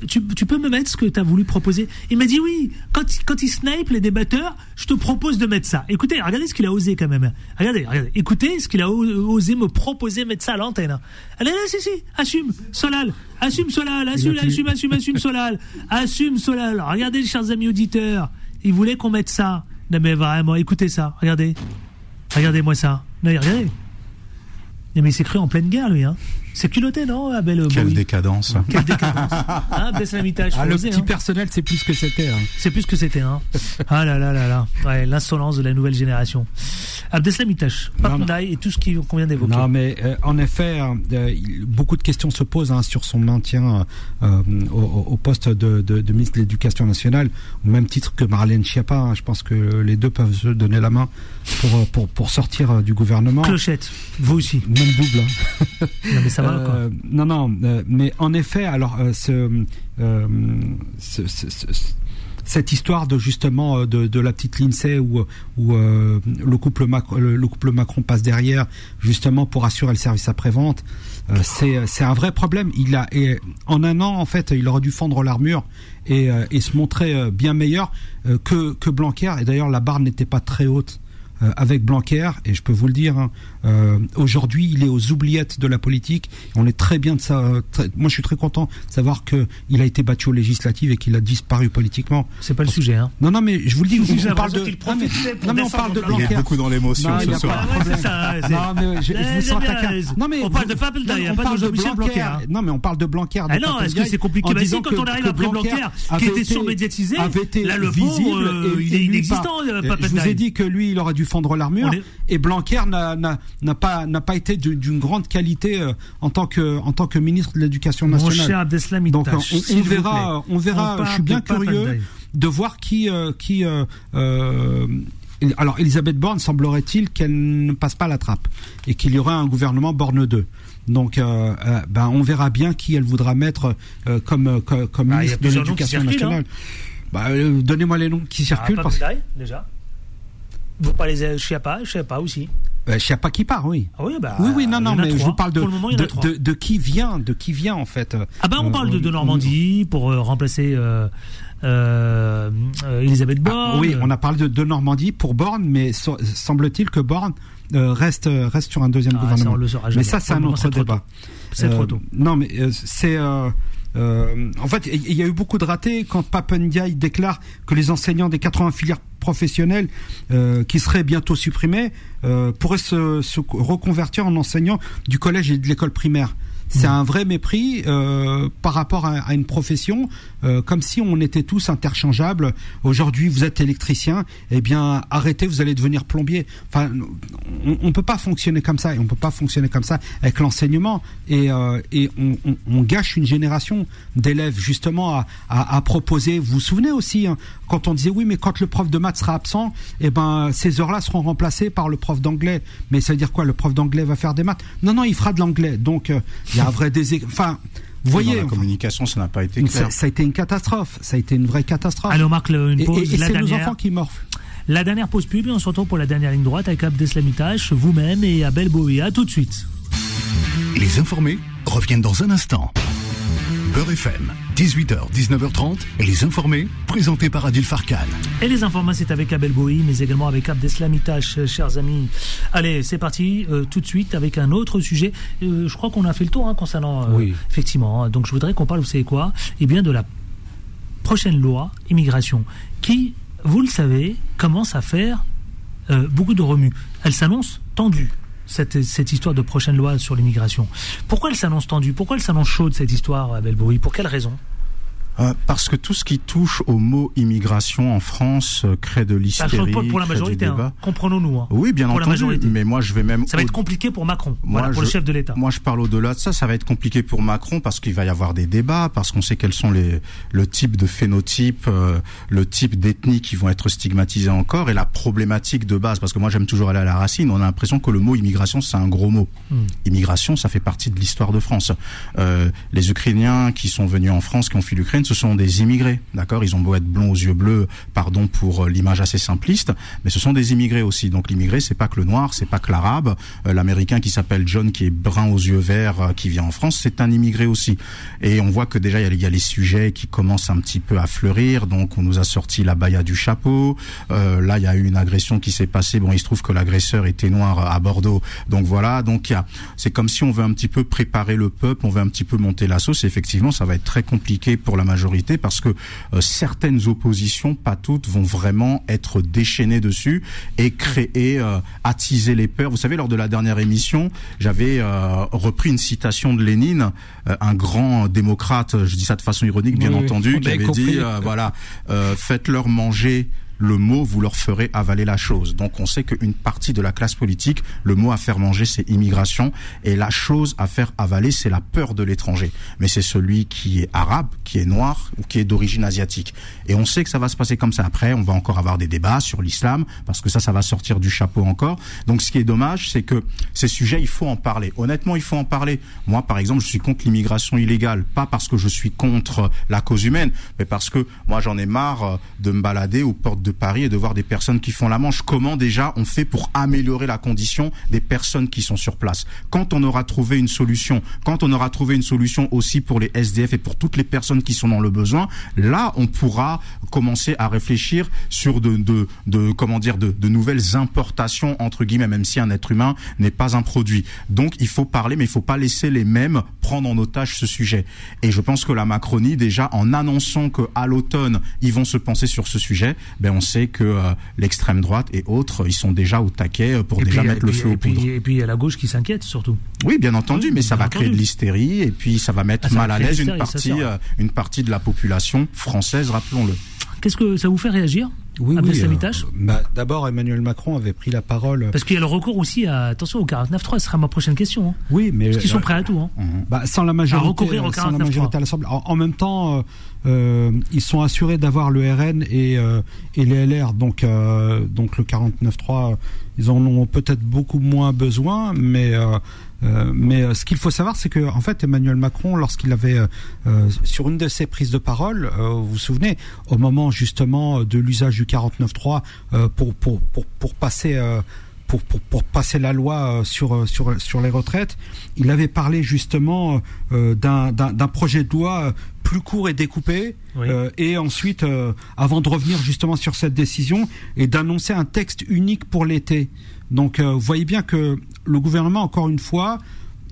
[SPEAKER 2] Tu, tu peux me mettre ce que tu as voulu proposer Il m'a dit oui, quand, quand il snipe les débatteurs, je te propose de mettre ça. Écoutez, regardez ce qu'il a osé quand même. Regardez, regardez. Écoutez ce qu'il a osé me proposer de mettre ça à l'antenne. Allez, allez, si, si, assume, Solal. Assume, Solal, assume, assume, assume, assume, Solal. Assume, Solal. Regardez, chers amis auditeurs. Il voulait qu'on mette ça. Non mais vraiment, écoutez ça, regardez. Regardez-moi ça. Non, mais regardez. Non, mais il s'est cru en pleine guerre, lui. Hein. C'est culotté, non, Abel
[SPEAKER 4] Quelle
[SPEAKER 2] Bowie
[SPEAKER 4] décadence.
[SPEAKER 2] Quelle décadence. Hein, baisse la mitage,
[SPEAKER 5] ah,
[SPEAKER 2] faut
[SPEAKER 5] le
[SPEAKER 2] oser,
[SPEAKER 5] petit
[SPEAKER 2] hein.
[SPEAKER 5] personnel, c'est plus ce que c'était. hein.
[SPEAKER 2] C'est plus ce que c'était. Hein. Ah là là là là. Ouais, l'insolence de la nouvelle génération. Abdeslam. Papendaï et tout ce qui- qu'on vient d'évoquer.
[SPEAKER 5] Non, mais euh, en effet, euh, beaucoup de questions se posent hein, sur son maintien euh, au, au poste de, de, de ministre de l'Éducation nationale, au même titre que Marlène Schiappa. hein. Je pense que les deux peuvent se donner la main pour, pour, pour sortir euh, du gouvernement.
[SPEAKER 2] Clochette, vous aussi.
[SPEAKER 5] Même double. hein.
[SPEAKER 2] Non mais ça va quoi.
[SPEAKER 5] Euh, non, non, euh, mais en effet, alors euh, ce, ce- ce- ce- cette histoire de justement de, de la petite Lindsay où, où euh, le couple Macron, le, le couple Macron passe derrière justement pour assurer le service après-vente, euh, c'est un vrai problème. Il a et en un an en fait, il aurait dû fendre l'armure et, et se montrer bien meilleur que que Blanquer. Et d'ailleurs, la barre n'était pas très haute avec Blanquer, et je peux vous le dire, hein, euh, aujourd'hui, il est aux oubliettes de la politique. On est très bien de ça. euh, très- moi, je suis très content de savoir que il a été battu aux législatives et qu'il a disparu politiquement.
[SPEAKER 2] C'est pas le sujet. Hein.
[SPEAKER 5] Non, non, mais je vous le dis,
[SPEAKER 2] J'ai
[SPEAKER 5] on parle de. Non, mais, on parle de
[SPEAKER 4] Il
[SPEAKER 5] Blanquer.
[SPEAKER 4] est beaucoup dans l'émotion ce soir.
[SPEAKER 2] Ah
[SPEAKER 5] Non, mais je, je vous sens taquin. Non, mais
[SPEAKER 2] on parle de
[SPEAKER 5] on parle de Blanquer. Non, mais on parle de Blanquer. de
[SPEAKER 2] Ah non, est-ce que c'est compliqué quand on arrive après Blanquer, qui était surmédiatisé,
[SPEAKER 5] avait été
[SPEAKER 2] là, le
[SPEAKER 5] visible
[SPEAKER 2] pauvre, euh,
[SPEAKER 5] et-
[SPEAKER 2] il est inexistant,
[SPEAKER 5] Je vous ai dit que lui, il aurait dû fendre l'armure
[SPEAKER 2] On
[SPEAKER 5] et Blanquer n'a n'a- pas n'a pas été d'une grande qualité euh, en tant que en tant que ministre de l'Éducation
[SPEAKER 2] Mon
[SPEAKER 5] nationale.
[SPEAKER 2] Abdeslam
[SPEAKER 5] Donc on, verra, on verra. Je suis bien curieux de voir qui euh, qui. euh, alors Elisabeth Borne semblerait-il qu'elle ne passe pas la trappe et qu'il y aurait un gouvernement Borne 2. Donc euh, euh, ben on verra bien qui elle voudra mettre euh, comme co- comme
[SPEAKER 2] Bah,
[SPEAKER 5] ministre de l'Éducation
[SPEAKER 2] circulent,
[SPEAKER 5] nationale. Bah, donnez-moi les noms qui
[SPEAKER 2] Ah,
[SPEAKER 5] circulent parce
[SPEAKER 2] Papendaï, déjà. Vous parlez de Chiappa, Chiappa aussi.
[SPEAKER 5] Euh, Chiappa qui part, oui.
[SPEAKER 2] Ah oui, bah,
[SPEAKER 5] oui, oui, non, non, mais je vous parle de,
[SPEAKER 2] moment,
[SPEAKER 5] de,
[SPEAKER 2] trois.
[SPEAKER 5] de, de qui vient, de qui vient en fait.
[SPEAKER 2] Ah ben on
[SPEAKER 5] Euh,
[SPEAKER 2] parle de, de
[SPEAKER 5] on-
[SPEAKER 2] Normandie pour euh, remplacer euh, euh, euh, Elisabeth
[SPEAKER 5] Ah,
[SPEAKER 2] Borne.
[SPEAKER 5] oui, on a parlé de, de Normandie pour Borne, mais so- semble-t-il que Borne euh, reste reste sur un deuxième
[SPEAKER 2] Ah, ça,
[SPEAKER 5] gouvernement.
[SPEAKER 2] on le saura
[SPEAKER 5] mais ça, c'est un autre débat.
[SPEAKER 2] C'est trop
[SPEAKER 5] Euh,
[SPEAKER 2] tôt.
[SPEAKER 5] Non, mais euh, c'est. euh, euh, en fait, il y a eu beaucoup de ratés quand Papendiaï déclare que les enseignants des 80 filières professionnelles euh, qui seraient bientôt supprimées euh, pourraient se, se reconvertir en enseignants du collège et de l'école primaire. C'est un vrai mépris euh, par rapport à, à une profession, euh, comme si on était tous interchangeables. Aujourd'hui, vous êtes électricien, eh bien, arrêtez, vous allez devenir plombier. Enfin, on, on peut pas fonctionner comme ça, et on peut pas fonctionner comme ça avec l'enseignement, et, euh, et on, on- on gâche une génération d'élèves justement à, à, à proposer. Vous vous souvenez aussi hein, quand on disait oui, mais quand le prof de maths sera absent, eh ben ces heures-là seront remplacées par le prof d'anglais. Mais ça veut dire quoi? Le prof d'anglais va faire des maths? Non, non, il fera de l'anglais. Donc euh, il y a un vrai désé... Enfin, vous
[SPEAKER 4] Dans
[SPEAKER 5] voyez,
[SPEAKER 4] la communication, ça n'a pas été clair.
[SPEAKER 5] ça a été une catastrophe. Ça a été une vraie catastrophe.
[SPEAKER 2] Allez, on marque le- une
[SPEAKER 5] et
[SPEAKER 2] pause.
[SPEAKER 5] et- c'est nos
[SPEAKER 2] dernière,
[SPEAKER 5] enfants qui morflent.
[SPEAKER 2] la dernière pause pub et on se retrouve pour la dernière ligne droite avec Abdeslamitash, vous-même et Abel Bowie. À tout de suite.
[SPEAKER 1] Les informés reviennent dans un instant. Beurre FM, 18h, 19h30, et les informés, présentés par Adil Farkan.
[SPEAKER 2] Et les informations, c'est avec Abel Bowie, mais également avec Abdeslamitash, chers amis. Allez, c'est parti, euh, tout de suite, avec un autre sujet. Euh, je crois qu'on a fait le tour hein, concernant... euh,
[SPEAKER 5] Oui.
[SPEAKER 2] Effectivement. hein. Donc je voudrais qu'on parle, vous savez quoi? Eh bien, de la prochaine loi immigration, qui, vous le savez, commence à faire euh, beaucoup de remue. Elle s'annonce tendue. Cette, cette histoire de prochaine loi sur l'immigration. Pourquoi elle s'annonce tendue? Pourquoi elle s'annonce chaude cette histoire, Abel Bowie Pour quelle raison?
[SPEAKER 4] Euh, parce que tout ce qui touche au mot immigration en France euh, crée de l'hystérie,
[SPEAKER 2] pour la majorité, hein. comprenons-nous. hein.
[SPEAKER 4] Oui, bien
[SPEAKER 2] Pour la
[SPEAKER 4] entendu.
[SPEAKER 2] majorité.
[SPEAKER 4] Mais moi, je vais même.
[SPEAKER 2] Ça va être compliqué pour Macron,
[SPEAKER 4] Moi,
[SPEAKER 2] voilà, pour le chef de l'État.
[SPEAKER 4] Moi, je parle au-delà de ça. Ça va être compliqué pour Macron parce qu'il va y avoir des débats, parce qu'on sait quels sont les le type de phénotype, euh, le type d'ethnie qui vont être stigmatisés encore et la problématique de base. Parce que moi, j'aime toujours aller à la racine. On a l'impression que le mot immigration, c'est un gros mot.
[SPEAKER 2] Hmm.
[SPEAKER 4] Immigration, ça fait partie de l'histoire de France. Euh, les Ukrainiens qui sont venus en France, qui ont fui l'Ukraine, ce sont des immigrés. D'accord? Ils ont beau être blonds aux yeux bleus, pardon pour euh, l'image assez simpliste, mais ce sont des immigrés aussi. Donc l'immigré, c'est pas que le noir, c'est pas que l'arabe. Euh, L'américain qui s'appelle John, qui est brun aux yeux verts, euh, qui vient en France, c'est un immigré aussi. Et on voit que déjà il y a, les sujets qui commencent un petit peu à fleurir. Donc on nous a sorti la baya du chapeau. Là, il y a eu une agression qui s'est passée. Bon, il se trouve que l'agresseur était noir à Bordeaux. Donc voilà. Donc y a, c'est comme si on veut un petit peu préparer le peuple, on veut un petit peu monter la sauce. Et effectivement, ça va être très compliqué pour la majorité parce que euh, certaines oppositions, pas toutes, vont vraiment être déchaînées dessus et créer, euh, attiser les peurs. Vous savez, lors de la dernière émission, j'avais euh, repris une citation de Lénine, un grand démocrate. Je dis ça de façon ironique, bien
[SPEAKER 5] Oui,
[SPEAKER 4] entendu, qui
[SPEAKER 5] avait compris.
[SPEAKER 4] dit, voilà, euh, faites-leur manger le mot, vous leur ferez avaler la chose. Donc on sait qu'une partie de la classe politique, le mot à faire manger, c'est immigration, et la chose à faire avaler, c'est la peur de l'étranger. Mais c'est celui qui est arabe, qui est noir ou qui est d'origine asiatique. Et on sait que ça va se passer comme ça. Après, on va encore avoir des débats sur l'islam, parce que ça, ça va sortir du chapeau encore. Donc ce qui est dommage, c'est que ces sujets, il faut en parler. Honnêtement, il faut en parler. Moi, par exemple, je suis contre l'immigration illégale, pas parce que je suis contre la cause humaine, mais parce que moi, j'en ai marre euh, de me balader aux portes de Paris et de voir des personnes qui font la manche. Comment déjà on fait pour améliorer la condition des personnes qui sont sur place? Quand on aura trouvé une solution, quand on aura trouvé une solution aussi pour les SDF et pour toutes les personnes qui sont dans le besoin, là, on pourra commencer à réfléchir sur de, de, de comment dire, de, de nouvelles importations entre guillemets, même si un être humain n'est pas un produit. Donc, il faut parler, mais il faut pas laisser les mêmes prendre en otage ce sujet. Et je pense que la Macronie, déjà, en annonçant que à l'automne, ils vont se penser sur ce sujet, ben on sait que euh, l'extrême droite et autres, ils sont déjà au taquet euh, pour
[SPEAKER 2] Et
[SPEAKER 4] déjà
[SPEAKER 2] puis,
[SPEAKER 4] mettre
[SPEAKER 2] et
[SPEAKER 4] le
[SPEAKER 2] puis-
[SPEAKER 4] feu
[SPEAKER 2] et
[SPEAKER 4] aux
[SPEAKER 2] puis-
[SPEAKER 4] poudres.
[SPEAKER 2] Et puis il y a la gauche qui s'inquiète surtout.
[SPEAKER 4] Oui, bien entendu,
[SPEAKER 2] Oui,
[SPEAKER 4] mais ça
[SPEAKER 2] bien
[SPEAKER 4] va créer de l'hystérie et puis ça va mettre
[SPEAKER 2] Ah, ça va
[SPEAKER 4] mal à l'aise une partie, euh, une partie de la population française, rappelons-le.
[SPEAKER 2] Qu'est-ce que ça vous fait réagir?
[SPEAKER 5] Oui, oui. Euh, bah, D'abord, Emmanuel Macron avait pris la parole.
[SPEAKER 2] Parce qu'il y a le recours aussi à attention au 49.3, ce sera ma prochaine question. hein.
[SPEAKER 5] Oui, mais
[SPEAKER 2] Parce qu'ils sont
[SPEAKER 5] euh,
[SPEAKER 2] prêts à tout. hein.
[SPEAKER 5] Bah, sans la majorité,
[SPEAKER 2] À recourir au
[SPEAKER 5] sans la
[SPEAKER 2] 49.3.
[SPEAKER 5] majorité à l'Assemblée. En, en même temps, euh, euh, ils sont assurés d'avoir le RN et, euh, et les LR, donc, euh, donc le 49.3 ils en ont peut-être beaucoup moins besoin, mais euh, mais euh, ce qu'il faut savoir, c'est que en fait, Emmanuel Macron, lorsqu'il avait euh, sur une de ses prises de parole, vous vous souvenez, au moment justement de l'usage du 49.3 pour, pour pour pour passer pour, pour, pour, passer la loi sur, sur, sur les retraites, il avait parlé justement d'un projet de loi plus court et découpé, et ensuite, avant de revenir justement sur cette décision, et d'annoncer un texte unique pour l'été. Donc, vous voyez bien que le gouvernement, encore une fois,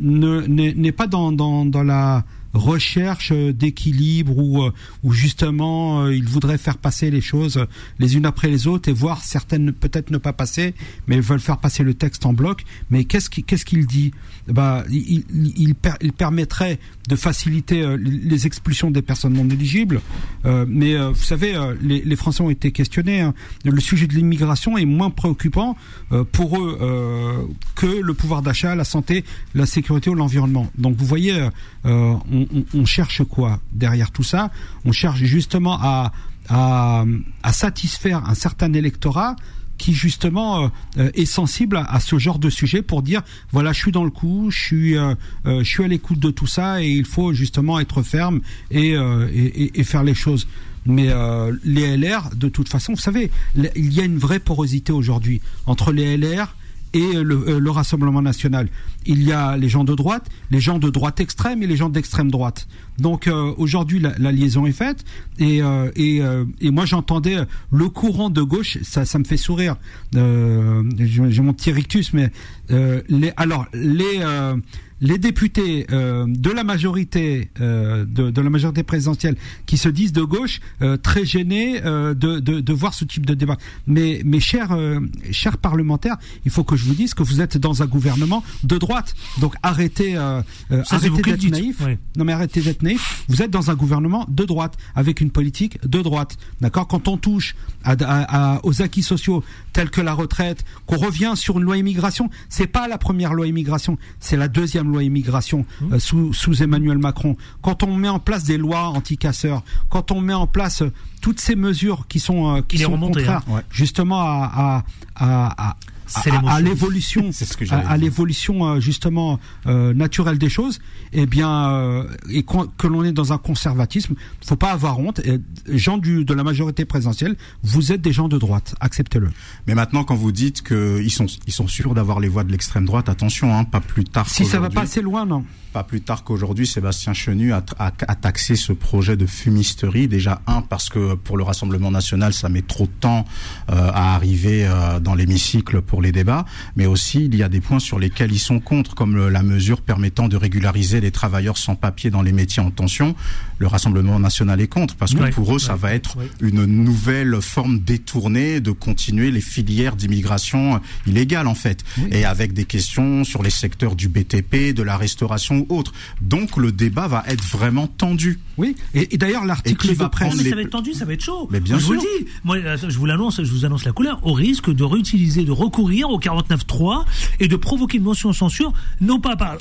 [SPEAKER 5] n'est pas dans, la recherche d'équilibre ou, euh, justement euh, il voudrait faire passer les choses les unes après les autres et voir certaines peut-être ne pas passer, mais veulent faire passer le texte en bloc. Mais qu'est-ce qu'il dit? Il, il, il, permettrait de faciliter euh, les expulsions des personnes non éligibles. mais vous savez, les, les, Français ont été questionnés. Hein. Le sujet de l'immigration est moins préoccupant pour eux que le pouvoir d'achat, la santé, la sécurité ou l'environnement. Donc vous voyez, on, on, cherche quoi derrière tout ça? On cherche justement à, à, satisfaire un certain électorat qui justement euh, est sensible à, ce genre de sujet pour dire voilà je suis dans le coup je suis euh, euh, je suis à l'écoute de tout ça et il faut justement être ferme et, faire les choses mais les LR de toute façon vous savez il y a une vraie porosité aujourd'hui entre les LR et le, Rassemblement national. Il y a les gens de droite, les gens de droite extrême et les gens d'extrême droite. Donc euh, aujourd'hui la, liaison est faite et, euh, et, euh, et moi j'entendais le courant de gauche, ça, ça me fait sourire. J'ai mon petit rictus, mais les, alors les les députés euh, de la majorité euh, de, de, la majorité présidentielle qui se disent de gauche euh, très gênés de, de, de, voir ce type de débat. Mais mes chers chers parlementaires, il faut que je vous dise que vous êtes dans un gouvernement de droite. Donc arrêtez arrêtez d'être naïf. Non mais arrêtez d'être naïf. Vous êtes dans un gouvernement de droite avec une politique de droite. D'accord? Quand on touche à, à, aux acquis sociaux tels que la retraite, qu'on revient sur une loi immigration, c'est pas la première loi immigration, c'est la deuxième loi immigration mmh. euh, sous, sous Emmanuel Macron. Quand on met en place des lois anti-casseurs, quand on met en place euh, toutes ces mesures qui sont euh, qui sont contraires hein. justement à, à, à à, l'évolution, à, l'évolution euh, justement euh, naturelle des choses, eh bien, euh, et que l'on est dans un conservatisme, faut pas avoir honte. Et, gens du, de la majorité présidentielle, vous êtes des gens de droite, acceptez-le.
[SPEAKER 4] Mais maintenant, quand vous dites qu'ils sont, ils sont sûrs d'avoir les voix de l'extrême droite, attention, hein, pas plus tard.
[SPEAKER 5] Si ça va pas assez loin, non
[SPEAKER 4] pas plus tard qu'aujourd'hui, Sébastien Chenu a, a, a, taxé ce projet de fumisterie. Déjà, un, parce que pour le Rassemblement national, ça met trop de temps euh, à arriver dans l'hémicycle pour les débats, mais aussi il y a des points sur lesquels ils sont contre, comme la mesure permettant de régulariser les travailleurs sans papier dans les métiers en tension. Le Rassemblement national est contre, parce que pour eux, ça va être une nouvelle forme détournée de continuer les filières d'immigration illégale, en fait, et avec des questions sur les secteurs du BTP, de la restauration autre. Donc le débat va être vraiment tendu.
[SPEAKER 5] Oui, et, d'ailleurs l'article
[SPEAKER 2] de presse... mais ça va être tendu, ça va être chaud.
[SPEAKER 4] Mais bien
[SPEAKER 2] je
[SPEAKER 4] sûr.
[SPEAKER 2] vous le dis, moi je vous l'annonce, je vous annonce la couleur, au risque de réutiliser, de recourir au 49.3 et de provoquer une motion de censure, non pas par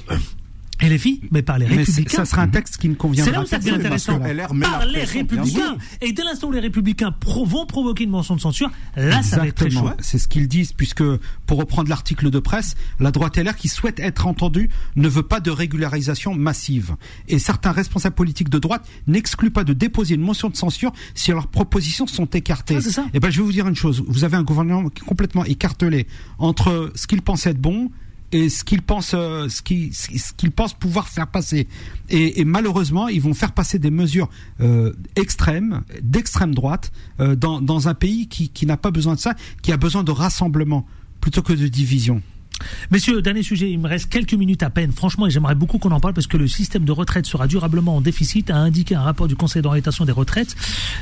[SPEAKER 2] et les filles, mais par les républicains.
[SPEAKER 5] ça sera un texte qui ne conviendra
[SPEAKER 2] pas. C'est là où ça devient intéressant. Par les républicains. Et dès l'instant où les républicains vont provoquer une mention de censure, là, ça va être très chaud.
[SPEAKER 5] C'est ce qu'ils disent, puisque, pour reprendre l'article de presse, la droite LR qui souhaite être entendue ne veut pas de régularisation massive. Et certains responsables politiques de droite n'excluent pas de déposer une motion de censure si leurs propositions sont écartées.
[SPEAKER 2] Ah,
[SPEAKER 5] et eh ben, je vais vous dire une chose. Vous avez un gouvernement complètement écartelé entre ce qu'il pensait être bon et ce qu'ils pensent, euh, ce qu'ils pensent pouvoir faire passer. Et, malheureusement, ils vont faire passer des mesures euh, extrêmes, d'extrême droite, euh, dans, un pays qui n'a pas besoin de ça, qui a besoin de rassemblement plutôt que de division.
[SPEAKER 2] Messieurs, dernier sujet, il me reste quelques minutes à peine. Franchement, j'aimerais beaucoup qu'on en parle parce que le système de retraite sera durablement en déficit, a indiqué un rapport du Conseil d'orientation des retraites.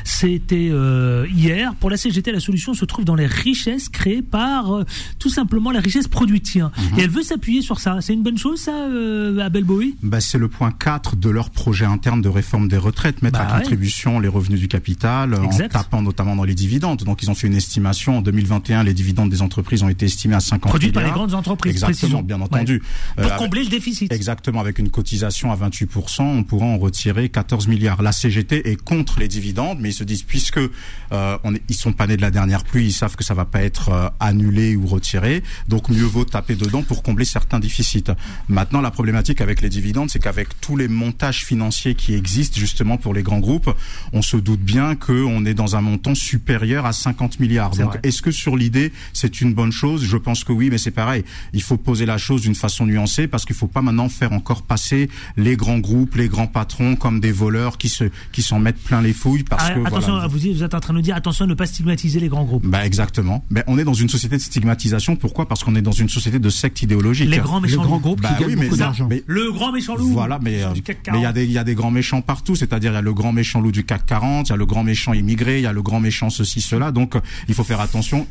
[SPEAKER 2] C'était euh, hier. Pour la CGT, la solution se trouve dans les richesses créées par euh, tout simplement la richesse produite. Mhm. Et elle veut s'appuyer sur ça. C'est une bonne chose, ça, euh, Abel Bowie?
[SPEAKER 4] Bah, C'est le point 4 de leur projet interne de réforme des retraites, mettre bah à contribution les revenus du capital en tapant notamment dans les dividendes. Donc ils ont fait une estimation. En 2021, les dividendes des entreprises ont été estimés à 50
[SPEAKER 2] Produites
[SPEAKER 4] par
[SPEAKER 2] les grandes entreprises.
[SPEAKER 4] Exactement,
[SPEAKER 2] précisons.
[SPEAKER 4] bien entendu.
[SPEAKER 2] Pour
[SPEAKER 4] Euh,
[SPEAKER 2] combler le déficit.
[SPEAKER 4] Exactement, avec une cotisation à 28%, on pourra en retirer 14 milliards. La CGT est contre les dividendes, mais ils se disent puisque euh, on est, ils sont pas nés de la dernière pluie, ils savent que ça va pas être euh, annulé ou retiré, donc mieux vaut taper dedans pour combler certains déficits. Maintenant, la problématique avec les dividendes, c'est qu'avec tous les montages financiers qui existent justement pour les grands groupes, on se doute bien qu'on est dans un montant supérieur à 50 milliards. Donc, est-ce que sur l'idée, c'est une bonne chose? Je pense que oui, mais c'est pareil. Il faut poser la chose d'une façon nuancée parce qu'il faut pas maintenant faire encore passer les grands groupes, les grands patrons comme des voleurs qui se qui s'en mettent plein les fouilles parce
[SPEAKER 2] Ah,
[SPEAKER 4] que
[SPEAKER 2] attention,
[SPEAKER 4] voilà.
[SPEAKER 2] vous, vous êtes en train de nous dire attention à ne pas stigmatiser les grands groupes.
[SPEAKER 4] Bah exactement. Mais on est dans une société de stigmatisation. Pourquoi? Parce qu'on est dans une société de secte idéologique.
[SPEAKER 2] Les grands
[SPEAKER 5] Les
[SPEAKER 2] méchants
[SPEAKER 5] grands
[SPEAKER 2] loups.
[SPEAKER 5] groupes
[SPEAKER 4] Bah
[SPEAKER 5] qui
[SPEAKER 4] oui,
[SPEAKER 5] gagnent
[SPEAKER 4] mais
[SPEAKER 5] beaucoup d'argent.
[SPEAKER 4] mais-
[SPEAKER 2] Le grand méchant loup.
[SPEAKER 4] Voilà, mais euh,
[SPEAKER 2] du CAC
[SPEAKER 4] mais il y a
[SPEAKER 2] 40.
[SPEAKER 4] des il y a des grands méchants partout, c'est-à-dire il y a le grand méchant loup du CAC 40, il y a le grand méchant immigré, il y a le grand méchant ceci cela. Donc euh, il faut faire attention.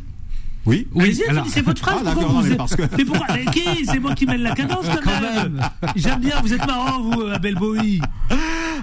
[SPEAKER 4] Oui.
[SPEAKER 5] Alors-
[SPEAKER 2] finissez votre phrase.
[SPEAKER 4] Ah,
[SPEAKER 2] pourquoi vous
[SPEAKER 4] mais parce que-
[SPEAKER 2] Mais pourquoi C'est moi qui mène la cadence quand,
[SPEAKER 5] Quand
[SPEAKER 2] même.
[SPEAKER 5] même.
[SPEAKER 2] J'aime bien, vous êtes marrant, vous, Abel Bowie.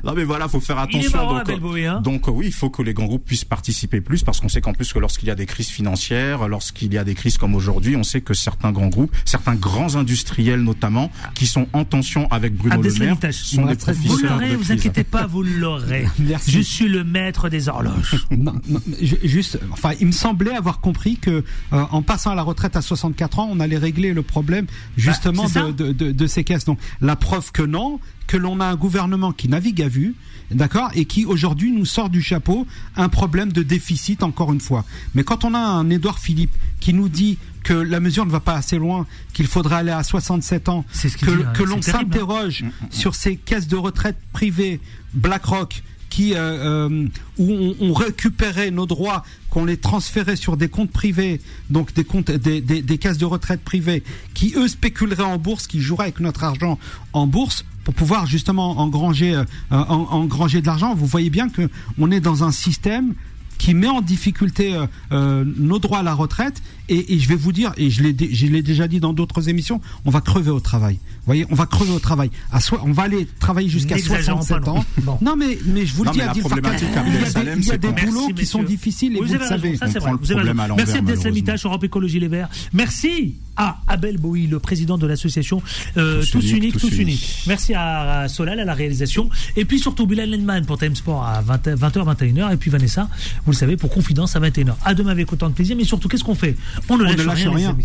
[SPEAKER 4] Non mais voilà, faut faire
[SPEAKER 2] Il est
[SPEAKER 4] attention.
[SPEAKER 2] marrant,
[SPEAKER 4] donc,
[SPEAKER 2] Bowie, hein.
[SPEAKER 4] donc oui, il faut que les grands groupes puissent participer plus parce qu'on sait qu'en plus que lorsqu'il y a des crises financières, lorsqu'il y a des crises comme aujourd'hui, on sait que certains grands groupes, certains grands industriels notamment, qui sont en tension avec Bruno
[SPEAKER 2] Abdel
[SPEAKER 4] Le Maire, sont des.
[SPEAKER 2] Vous l'aurez, vous inquiétez pas, vous l'aurez.
[SPEAKER 5] Merci.
[SPEAKER 2] Je suis le maître des horloges.
[SPEAKER 5] Non, non, ju- juste, enfin, il me semblait avoir compris que euh, en passant à la retraite à 64 ans, on allait régler le problème justement
[SPEAKER 2] Bah,
[SPEAKER 5] de, de, de, de ces caisses. Donc, la preuve que non, que l'on a un gouvernement qui navigue à vue, d'accord, et qui aujourd'hui nous sort du chapeau un problème de déficit encore une fois. Mais quand on a un Édouard Philippe qui nous dit que la mesure ne va pas assez loin, qu'il faudrait aller à 67 ans,
[SPEAKER 2] ce
[SPEAKER 5] que,
[SPEAKER 2] dit, hein.
[SPEAKER 5] que l'on
[SPEAKER 2] hein.
[SPEAKER 5] s'interroge sur ces caisses de retraite privées, BlackRock, qui euh, euh, où on, on récupérait nos droits, qu'on les transférait sur des comptes privés, donc des comptes, des, des, des caisses de retraite privées, qui eux spéculeraient en bourse, qui joueraient avec notre argent en bourse pour pouvoir justement engranger, euh, en- engranger de l'argent. Vous voyez bien que on est dans un système qui met en difficulté euh, euh, nos droits à la retraite et, et je vais vous dire et je l'ai dé- je l'ai déjà dit dans d'autres émissions on va crever au travail vous voyez on va crever au travail à soi on va aller travailler jusqu'à
[SPEAKER 2] N'exagérons
[SPEAKER 5] 67
[SPEAKER 2] pas non
[SPEAKER 5] ans.
[SPEAKER 2] Bon.
[SPEAKER 5] non mais mais je vous le dis
[SPEAKER 4] problématique à
[SPEAKER 5] il y a des,
[SPEAKER 4] Salem,
[SPEAKER 5] il y a des boulots
[SPEAKER 2] Merci,
[SPEAKER 5] qui sont difficiles et
[SPEAKER 2] Vous
[SPEAKER 5] vous,
[SPEAKER 2] avez
[SPEAKER 5] le
[SPEAKER 2] raison,
[SPEAKER 5] savez
[SPEAKER 2] ça,
[SPEAKER 4] On prend le problème à
[SPEAKER 2] Merci Abdel. Samitash, Europe Écologie Les Verts. Merci à Abel Bowie, le président de l'association euh,
[SPEAKER 4] Tous
[SPEAKER 2] Tous
[SPEAKER 4] Uniques,
[SPEAKER 2] Uniques,
[SPEAKER 4] Tous.
[SPEAKER 2] Unis. Merci à, à Solal, à la réalisation. Et puis surtout Bilal Lenman pour Time Sport à 20, 20h, 21h. Et puis Vanessa, vous le savez, pour Confidence à 21h. À demain avec autant de plaisir. Mais surtout, qu'est-ce qu'on fait On ne lâche,
[SPEAKER 5] ne lâche
[SPEAKER 2] rien.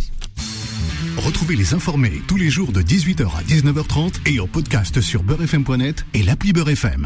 [SPEAKER 1] Retrouvez les informés tous les jours de 18h à 19h30 et en podcast sur beurrefm.net et l'appli Beurrefm.